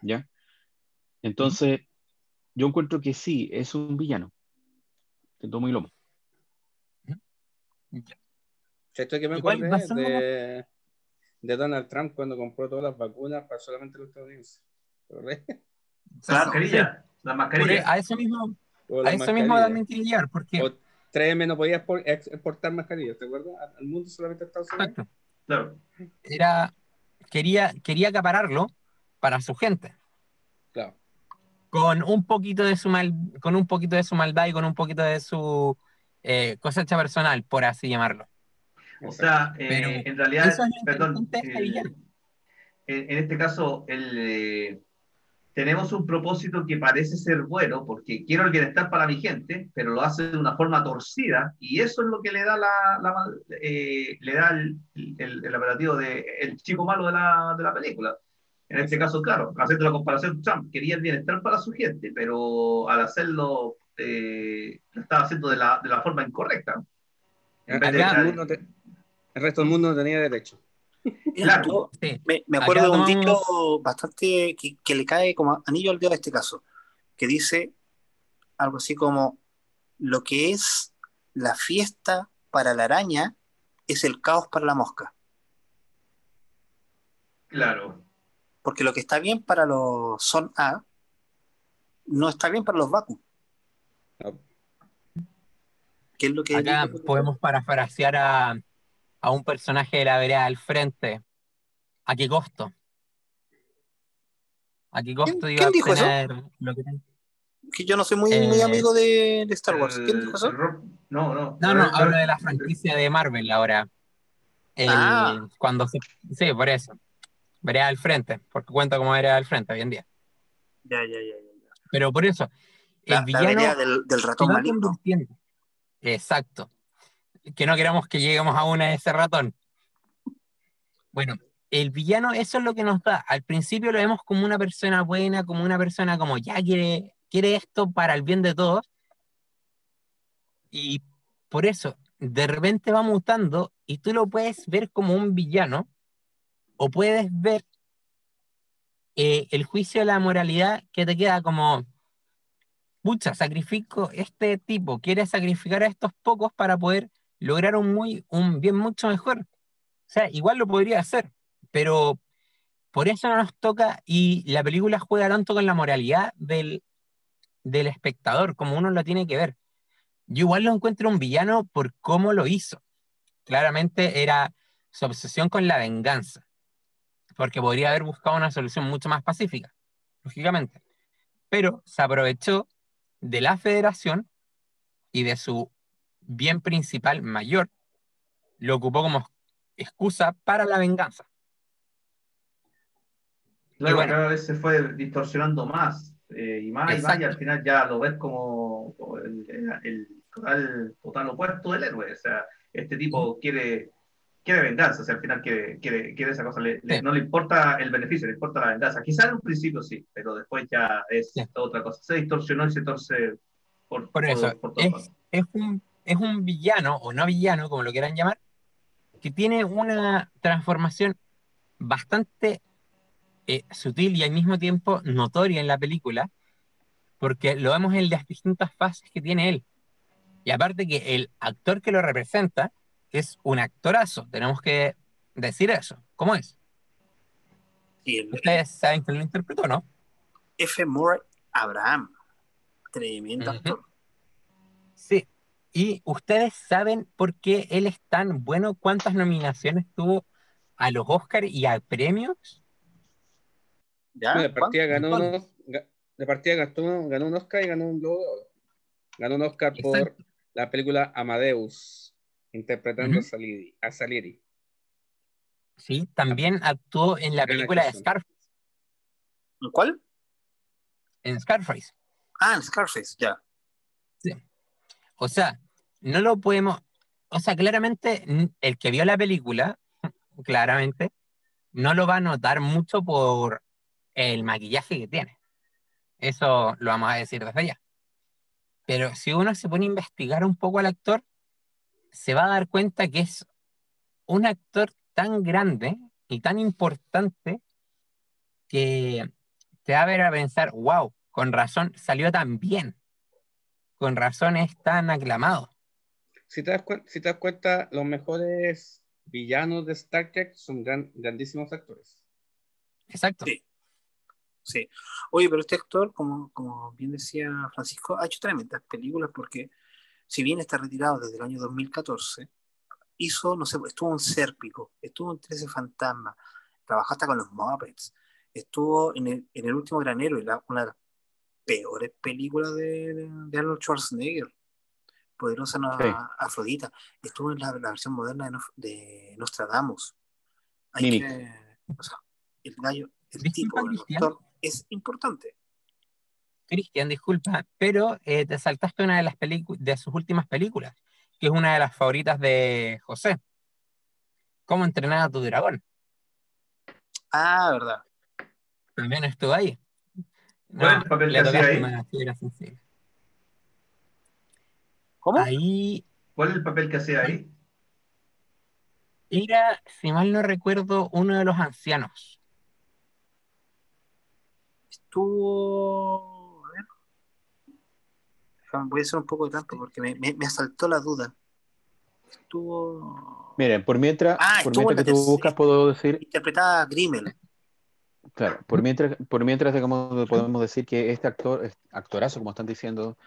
¿ya? Entonces, yo encuentro que sí, es un villano, de tomo y lomo. ¿Cierto que me basándonos- de, de Donald Trump cuando compró todas las vacunas para solamente los estadounidenses? La mascarilla, la mascarilla. a eso mismo, O a eso mismo también quería llegar, porque O 3M no podía expor- ex- exportar mascarillas, ¿te acuerdas? Al- Al mundo solamente a Estados Unidos. exacto, Claro. era, quería, quería acapararlo para su gente. Claro. con un poquito de su mal, con un poquito de su maldad y con un poquito de su eh, cosecha personal, por así llamarlo. O sea, eh, en realidad, es perdón, el- en, este caso, el, eh, tenemos un propósito que parece ser bueno, porque quiero el bienestar para mi gente, pero lo hace de una forma torcida, y eso es lo que le da, la, la- eh, le da el, el, el operativo de el chico malo de la, de la película. En este caso, claro, haciendo la comparación, Trump quería el bienestar para su gente, pero al hacerlo, eh, lo estaba haciendo de la, de la forma incorrecta. En vez de El, Acá- mundo te- el resto del mundo no tenía derecho. Claro. Sí. me, me Acá acuerdo de un tomamos- dicho bastante que, que le cae como anillo al dedo a este caso, que dice algo así como lo que es la fiesta para la araña es el caos para la mosca. Claro. Porque lo que está bien para los son A no está bien para los Baku. No. Que es lo que Acá podemos parafrasear a, a un personaje de la vereda del frente. ¿A qué costo? ¿A qué costo ¿Quién- iba quién a dijo eso? lo que yo no soy muy, Eh, muy amigo de, de Star Wars. ¿Quién dijo eso? No, no. No, no, hablo de la franquicia de Marvel ahora. El- Ah. Cuando se... Sí, por eso. Vereda del frente, porque cuenta como vereda del frente hoy en día. Ya, ya, ya, ya, ya. Pero por eso, el La, la villano vereda del, del ratón maligno. Exacto. Que no queramos que lleguemos a una de ese ratón. Bueno, el villano, eso es lo que nos da. Al principio lo vemos como una persona buena, como una persona como ya quiere, quiere esto para el bien de todos. Y por eso, de repente va mutando y tú lo puedes ver como un villano o puedes ver eh, el juicio de la moralidad que te queda como, pucha, sacrifico, este tipo quiere sacrificar a estos pocos para poder lograr un, muy, un bien mucho mejor. O sea, igual lo podría hacer, pero por eso no nos toca y la película juega tanto con la moralidad del, del espectador, como uno lo tiene que ver. Yo igual lo encuentro un villano por cómo lo hizo. Claramente era su obsesión con la venganza, porque podría haber buscado una solución mucho más pacífica, lógicamente. Pero se aprovechó de la federación y de su bien principal mayor, lo ocupó como excusa para la venganza. Claro, bueno. cada vez se fue distorsionando más eh, y más y más, y Exacto. al final ya lo ves como, el, el- el total, opuesto del héroe. O sea, este tipo quiere, quiere venganza, o sea, al final quiere, quiere, quiere esa cosa, le- le- Sí. no le importa el beneficio, le importa la venganza. Quizás en un principio sí, pero después ya es Sí. otra cosa. Se distorsionó y se torce por, Por eso, por todas es, partes. es un, es un villano, o no villano, como lo quieran llamar, que tiene una transformación bastante eh, sutil y al mismo tiempo notoria en la película, porque lo vemos en las distintas fases que tiene él. Y aparte que el actor que lo representa es un actorazo, tenemos que decir eso. ¿Cómo es? El Ustedes saben que lo interpretó, ¿no? F. Murray Abraham. Tremendo actor. Sí. Y ustedes saben por qué él es tan bueno, cuántas nominaciones tuvo a los Oscars y a premios. ¿Ya? de partida ganó, unos- de partida ganó, ganó un Oscar y ganó un Globo de Oro. Ganó un Oscar por la película Amadeus, interpretando a Salieri. A Salieri. Sí, también actuó en la Gran película de. Scarface. ¿En ¿Cuál? En Scarface. Ah, en Scarface, ya. O sea, no lo podemos. O sea, claramente, el que vio la película, claramente, no lo va a notar mucho por el maquillaje que tiene. Eso lo vamos a decir desde allá. Pero si uno se pone a investigar un poco al actor, se va a dar cuenta que es un actor tan grande y tan importante que te va a ver a pensar, wow, con razón salió tan bien, con razón es tan aclamado. Si te, das si te das cuenta, los mejores villanos de Star Trek son gran- grandísimos actores. Exacto. Sí. Sí. Oye, pero este actor, como, como bien decía Francisco, ha hecho tremendas películas porque, si bien está retirado desde el año 2014, hizo, no sé, estuvo en Sérpico, estuvo en 13 Fantasmas, trabajó hasta con los Muppets, estuvo en el, en el último granero, y la- una de las peores películas de, de- de Arnold Schwarzenegger, Poderosa no- Sí. Afrodita, estuvo en la, la versión moderna de, de Nostradamus. Hay Mimic. que, o sea, el gallo, el tipo, el Cristian. actor, es importante. Cristian, disculpa, pero eh, te saltaste una de las películas de sus últimas películas, que es una de las favoritas de José. ¿Cómo entrenar a tu dragón? Ah, verdad. También estuvo ahí. ¿Cuál es el papel le que hacía ahí? ¿Cómo? Ahí ¿Cuál es el papel que hacía ahí? era, si mal no recuerdo, uno de los ancianos. Estuvo. A ver. Voy a hacer un poco de tanto porque me, me- me asaltó la duda. Estuvo. Miren, por mientras, Ah, por mientras que tú buscas, puedo decir, Interpretada a Grimmel. claro, por mientras, por mientras digamos, podemos decir que este actor, este actorazo, como están diciendo,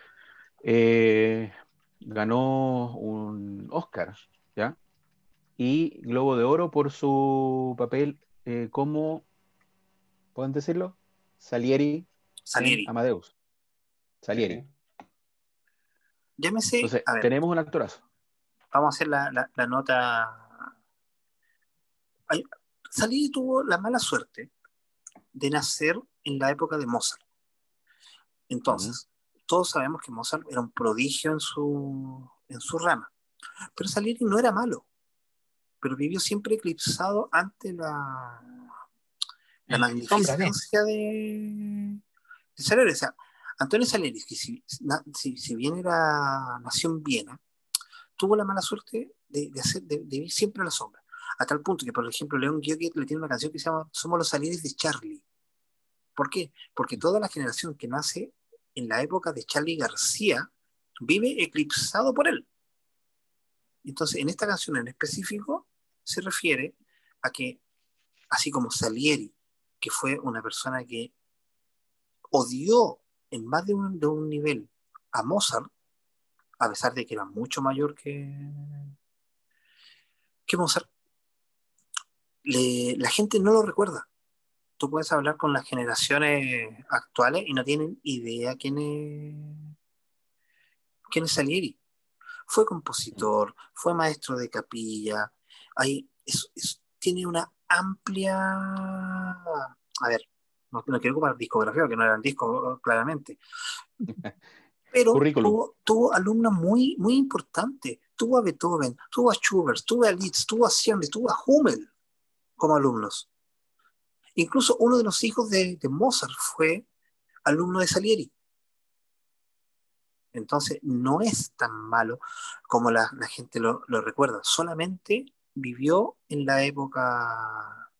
eh, ganó un Oscar, ¿ya? Y Globo de Oro por su papel eh, como, ¿pueden decirlo? Salieri Salieri. Amadeus. Salieri. Llámese. Entonces, a ver, tenemos un actorazo. vamos a hacer la, la- la nota. Ay, Salieri tuvo la mala suerte de nacer en la época de Mozart. Entonces, todos sabemos que Mozart era un prodigio en su, en su rama. Pero Salieri no era malo, pero vivió siempre eclipsado ante la, la magnificencia de, de Salieri. O sea, Antonio Salieri, que si, si, si bien era, nació en Viena, tuvo la mala suerte de, de hacer, de, de vivir siempre a la sombra. A tal punto que, por ejemplo, León Gioquet le tiene una canción que se llama Somos los Salieris de Charlie. ¿Por qué? Porque toda la generación que nace en la época de Charlie García vive eclipsado por él. Entonces, en esta canción en específico se refiere a que, así como Salieri, que fue una persona que odió en más de un, nivel a Mozart, a pesar de que era mucho mayor que, que Mozart, la gente no lo recuerda. Tú puedes hablar con las generaciones actuales y no tienen idea quién es, quién es Salieri. Fue compositor, fue maestro de capilla, hay, es- es- tiene una amplia... A ver, no, no quiero ocupar discografía, porque no eran discos, claramente. Pero tuvo alumnos muy, muy importantes. Tuvo a Beethoven, tuvo a Schubert, tuvo a Liszt, tuvo a Siemens, tuvo a Hummel como alumnos. Incluso uno de los hijos de, de Mozart fue alumno de Salieri. Entonces, no es tan malo como la, la gente lo, lo recuerda. Solamente vivió en la época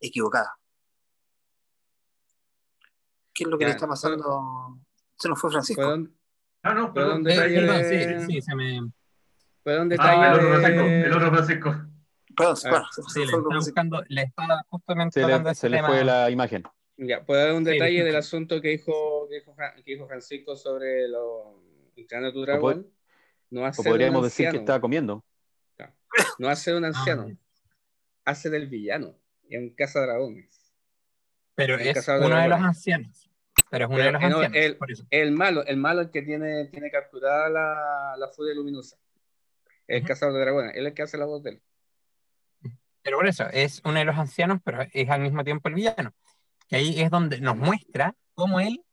equivocada. ¿Qué es lo que Ya, le está pasando? Se nos fue Francisco. Fue un, Ah, no, Pero perdón. ¿dónde Eh, detalle perdón, de- sí, sí, se me. fue un Ah, el otro Francisco, el otro Francisco. Perdón, Ah, se- se Sí, fue le el buscando, le estaba justamente Se le, se le tema. fue la imagen. Ya, ¿puedo dar un Sí, detalle del disculpe. asunto que dijo, que dijo, que dijo Francisco sobre lo entrenando tu dragón? No O hace un podríamos decir que anciano, estaba comiendo. no hace un Ah, anciano, hace del villano, es un cazadragones. pero el es uno de los dragones. ancianos. Pero es uno Pero, de los no, ancianos. por eso. El malo, el malo es el que tiene, tiene capturada la, la furia luminosa. El Ujú. cazador de dragones, él es el que hace la voz de él. Pero por eso, es uno de los ancianos, pero es al mismo tiempo el villano. Que ahí es donde nos muestra cómo él,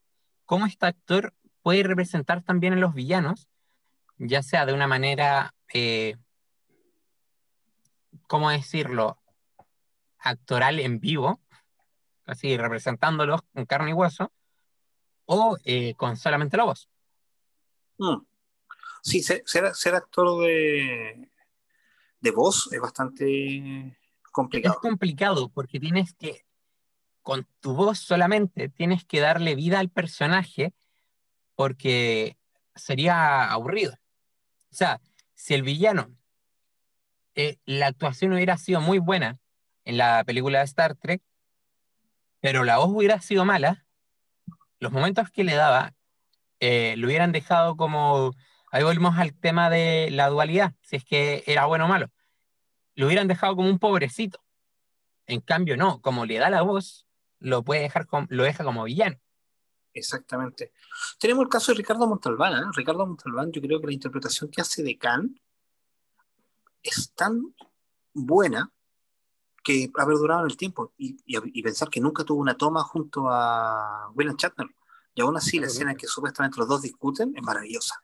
cómo este actor puede representar también a los villanos, ya sea de una manera, eh, ¿cómo decirlo? Actoral en vivo, así representándolos con carne y hueso, o eh, con solamente la voz. Mm. Sí, ser- ser actor de, de voz es bastante Es complicado. porque tienes que, con tu voz solamente, tienes que darle vida al personaje porque sería aburrido. O sea, si el villano, eh, la actuación hubiera sido muy buena en la película de Star Trek, pero la voz hubiera sido mala, los momentos que le daba eh, lo hubieran dejado como, ahí volvemos al tema de la dualidad, si es que era bueno o malo, lo hubieran dejado como un pobrecito. En cambio, no, como le da la voz, lo puede dejar com- lo deja como villano. Exactamente. Tenemos el caso de Ricardo Montalbán. ¿eh? Ricardo Montalbán, yo creo que la interpretación que hace de Khan es tan buena que ha perdurado en el tiempo y, y- y pensar que nunca tuvo una toma junto a William Shatner. Y aún así, la escena en que supuestamente los dos discuten es maravillosa.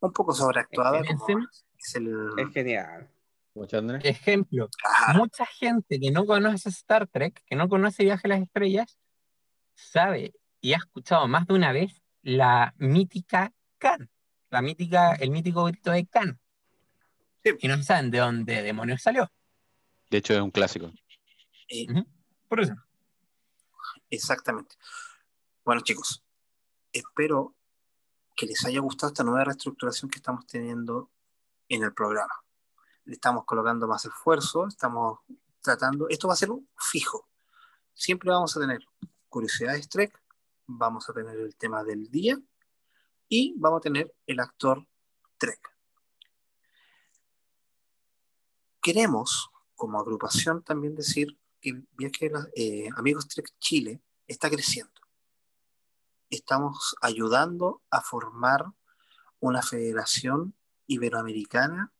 Un poco sobreactuada, Es como es el. Es genial. Ejemplo, Claro, mucha gente que no conoce Star Trek, que no conoce Viaje a las Estrellas, sabe y ha escuchado más de una vez la mítica Khan, la mítica, el mítico grito de Khan. Sí. Y no saben de dónde demonios salió. De hecho, es un clásico. eh, Por eso. exactamente. Bueno, chicos, espero que les haya gustado esta nueva reestructuración que estamos teniendo en el programa. Estamos colocando más esfuerzo, estamos tratando. Esto va a ser un fijo. Siempre vamos a tener curiosidades Trek, vamos a tener el tema del día y vamos a tener el actor Trek. Queremos, como agrupación, también decir que Viaje eh, Amigos Trek Chile está creciendo. Estamos ayudando a formar una federación iberoamericana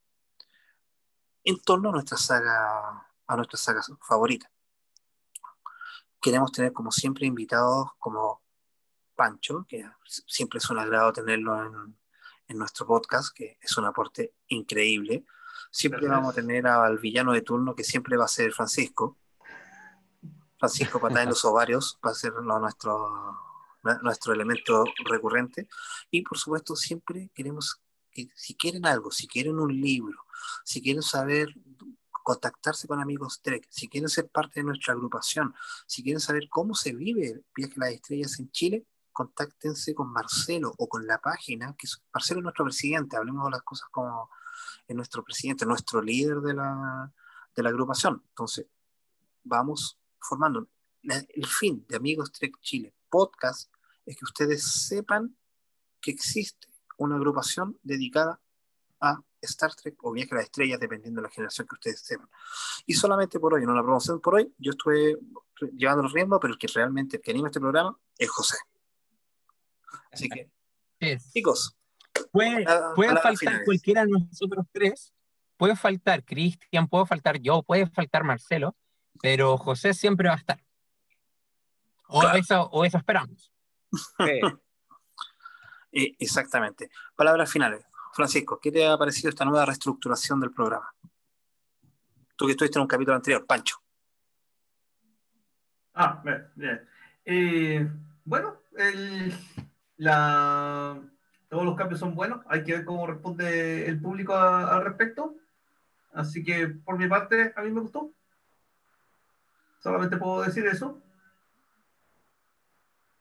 en torno a nuestra saga, a nuestra saga favorita. Queremos tener, como siempre, invitados como Pancho, que siempre es un agrado tenerlo en, en nuestro podcast, que es un aporte increíble. Siempre vamos a tener al villano de turno, que siempre va a ser Francisco. Francisco Patá en los ovarios va a ser lo- nuestro, nuestro elemento recurrente. Y por supuesto, siempre queremos si quieren algo, si quieren un libro, si quieren saber contactarse con amigos Trek, si quieren ser parte de nuestra agrupación, si quieren saber cómo se vive el viaje a las estrellas en Chile, contáctense con Marcelo o con la página, que Marcelo es nuestro presidente, hablemos de las cosas como es nuestro presidente, nuestro líder de la, de la agrupación. Entonces, vamos formando. El fin de Amigos Trek Chile podcast es que ustedes sepan que existe una agrupación dedicada a Star Trek o Viaje a las Estrellas, dependiendo de la generación que ustedes sepan. Y solamente por hoy, en una promoción por hoy, yo estuve llevando el ritmo, pero el que realmente el que anima este programa es José. Así que, Es. chicos, Puede, puede faltar finales. cualquiera de nosotros tres, puede faltar Cristian, puede faltar yo, puede faltar Marcelo, pero José siempre va a estar. O, Claro. eso, o eso esperamos. Sí. Eh, exactamente. Palabras finales. Francisco, ¿qué te ha parecido esta nueva reestructuración del programa? Tú que estuviste en un capítulo anterior, Pancho. Ah, bien, bien. Eh, bueno, el- la, todos los cambios son buenos. Hay que ver cómo responde el público a- al respecto. Así que, por mi parte, a mí me gustó. Solamente puedo decir eso.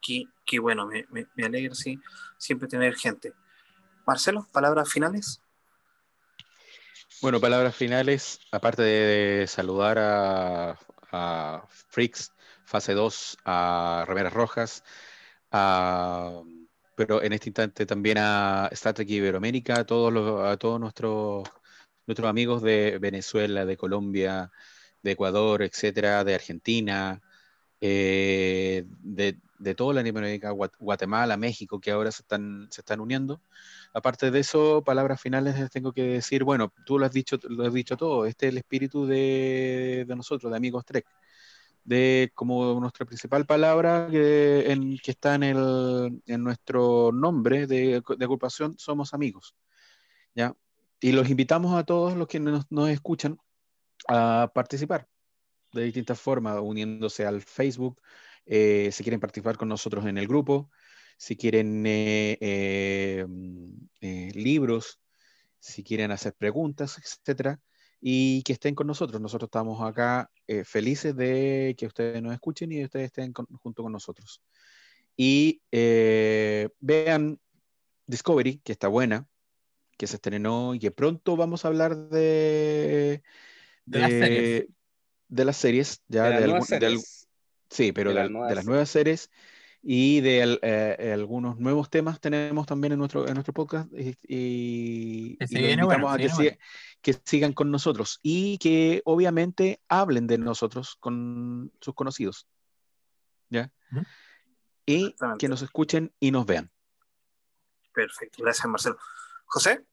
Qué, qué bueno, me, alegra siempre tener gente. Marcelo, palabras finales. Bueno, palabras finales, aparte de saludar a, a Freaks, fase 2, a Remeras Rojas, a- pero en este instante también a Star Trek Iberoamérica, a todos, los, a todos nuestros, nuestros amigos de Venezuela, de Colombia, de Ecuador, etcétera, de Argentina, eh, de, de toda Latinoamérica, Guat- Guatemala, México, que ahora se están, se están uniendo. Aparte de eso, palabras finales les tengo que decir, bueno, tú lo has dicho, lo has dicho todo, este es el espíritu de, de nosotros, de Amigos Trek, de como nuestra principal palabra que, en, que está en, el, en nuestro nombre de, de agrupación, somos amigos, ¿ya? Y los invitamos a todos los que nos, nos escuchan a participar de distintas formas, uniéndose al Facebook, eh, si quieren participar con nosotros en el grupo, si quieren eh, eh, eh, libros, si quieren hacer preguntas, etcétera, y que estén con nosotros. Nosotros estamos acá felices de que ustedes nos escuchen y ustedes estén con- junto con nosotros. Y vean Discovery, que está buena, que se estrenó y que pronto vamos a hablar de, De las series. De las series, ya De las de nuevas algún- de al- series. Sí, pero De de, las nuevas de las series. nuevas series y de al- eh, algunos nuevos temas tenemos también en nuestro, en nuestro podcast y, y- y viene bueno, a que, siga- que sigan con nosotros y que obviamente hablen de nosotros con sus conocidos. ¿Ya? Y que nos escuchen y nos vean. Perfecto, gracias Marcelo. José,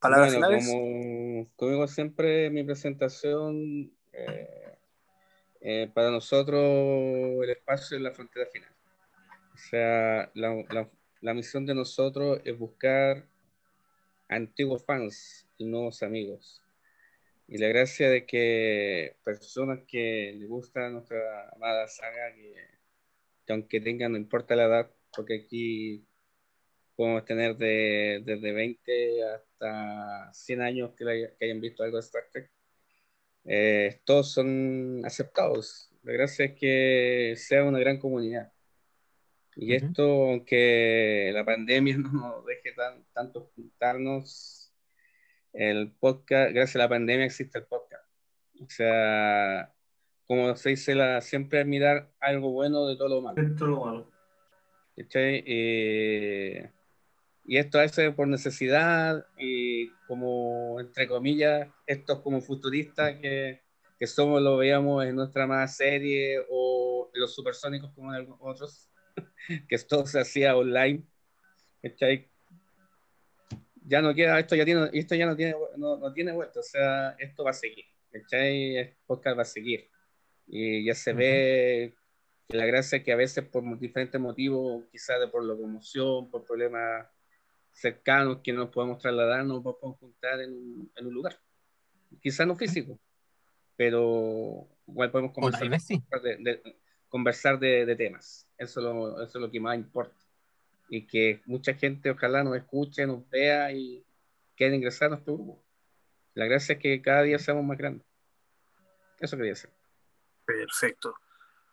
palabras Bueno, finales. como, como digo siempre, mi presentación Eh, eh, para nosotros el espacio es la frontera final. O sea, la, la- misión de nosotros es buscar antiguos fans y nuevos amigos. Y la gracia de que personas que les gusta nuestra amada saga, que, que aunque tengan, no importa la edad, porque aquí podemos tener de, desde 20 hasta 100 años que, que hayan visto algo de Star Trek, eh, todos son aceptados. La gracia es que sea una gran comunidad. Y Ujú. esto, aunque la pandemia no nos deje tan, tanto juntarnos, el podcast, gracias a la pandemia existe el podcast. O sea, como se dice, la, siempre admirar algo bueno de todo lo malo. De lo malo. ¿cachai? Eh, y esto veces por necesidad y como, entre comillas, estos como futuristas que, que somos, lo veíamos en nuestra más serie o los supersónicos como en algunos otros, que esto se hacía online, ¿cachai? Ya no queda, esto ya, tiene, esto ya no, tiene, no, no tiene vuelta, o sea, esto va a seguir, ¿cachai? El podcast va a seguir. Y ya se Ujú. ve que la gracia es que a veces por diferentes motivos, quizás de por locomoción, por problemas cercanos que no nos podemos trasladar, nos podemos juntar en un, en un lugar. Quizás no físico, pero igual podemos conversar vez sí. de, de- conversar de, de temas. Eso es, lo, eso es lo que más importa. Y que mucha gente ojalá nos escuche, nos vea y quiera ingresar a nuestro grupo. La gracia es que cada día seamos más grandes. Eso quería decir. Perfecto.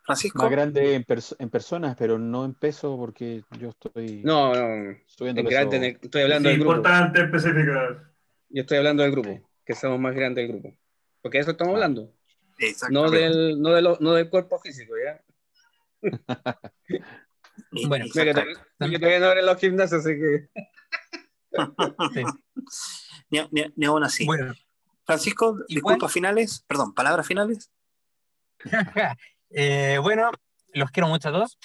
Francisco, Más grande en, pers- en personas, pero no en peso, porque yo estoy No, no, subiendo en peso. grande, en el- estoy hablando Sí, del grupo. importante especificar. Yo estoy hablando del grupo, que somos más grandes del grupo. Porque de eso estamos hablando. No exactamente. del, no, de lo- no del cuerpo físico, ¿ya? Bueno, Mira que exactamente. todavía- no abren los gimnasios, así que. Sí. Ni, ni- ni aún así. Bueno, Francisco, disculpas finales, perdón, palabras finales. eh, bueno, los quiero mucho a todos.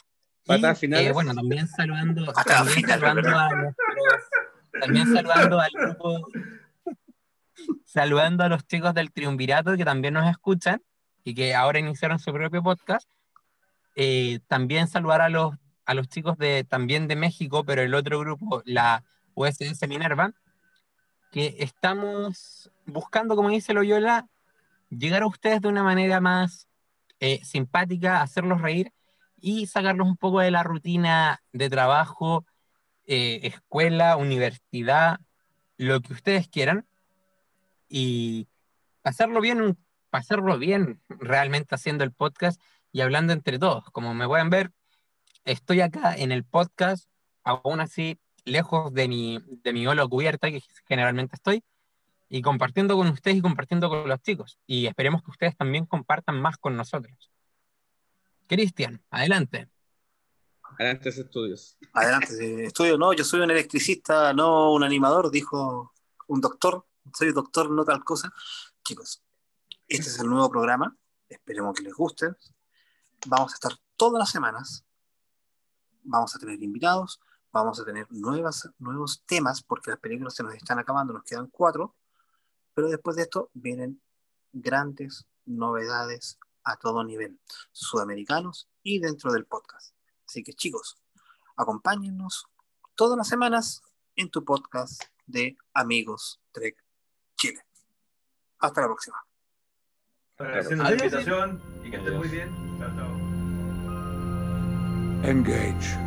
Y, Patadas finales. eh, bueno, también saludando, también saludando a nuestros- también saludando al grupo, saludando a los chicos del Triunvirato que también nos escuchan y que ahora iniciaron su propio podcast. Eh, también saludar a los, a los chicos de, también de México, pero el otro grupo, la USS Minerva, que estamos buscando, como dice Loyola, llegar a ustedes de una manera más eh, simpática, hacerlos reír y sacarlos un poco de la rutina de trabajo, eh, escuela, universidad, lo que ustedes quieran, y pasarlo bien, pasarlo bien realmente haciendo el podcast y hablando entre todos. Como me pueden ver, estoy acá en el podcast, aún así lejos de mi, de mi cubierta, que generalmente estoy, y compartiendo con ustedes y compartiendo con los chicos. Y esperemos que ustedes también compartan más con nosotros. Cristian, adelante. Adelante, estudios. Adelante, eh, estudio. No, yo soy un electricista, no un animador, dijo un doctor. Soy doctor, no tal cosa. Chicos, este es el nuevo programa. Esperemos que les guste. Vamos a estar todas las semanas. Vamos a tener invitados. Vamos a tener nuevas, nuevos temas, porque las películas se nos están acabando, nos quedan cuatro. Pero después de esto vienen grandes novedades a todo nivel, sudamericanos y dentro del podcast. Así que chicos, acompáñennos todas las semanas en tu podcast de Amigos Trek Chile. Hasta la próxima. Agradeciendo la invitación y que estén muy bien. Chao, chao. Engage.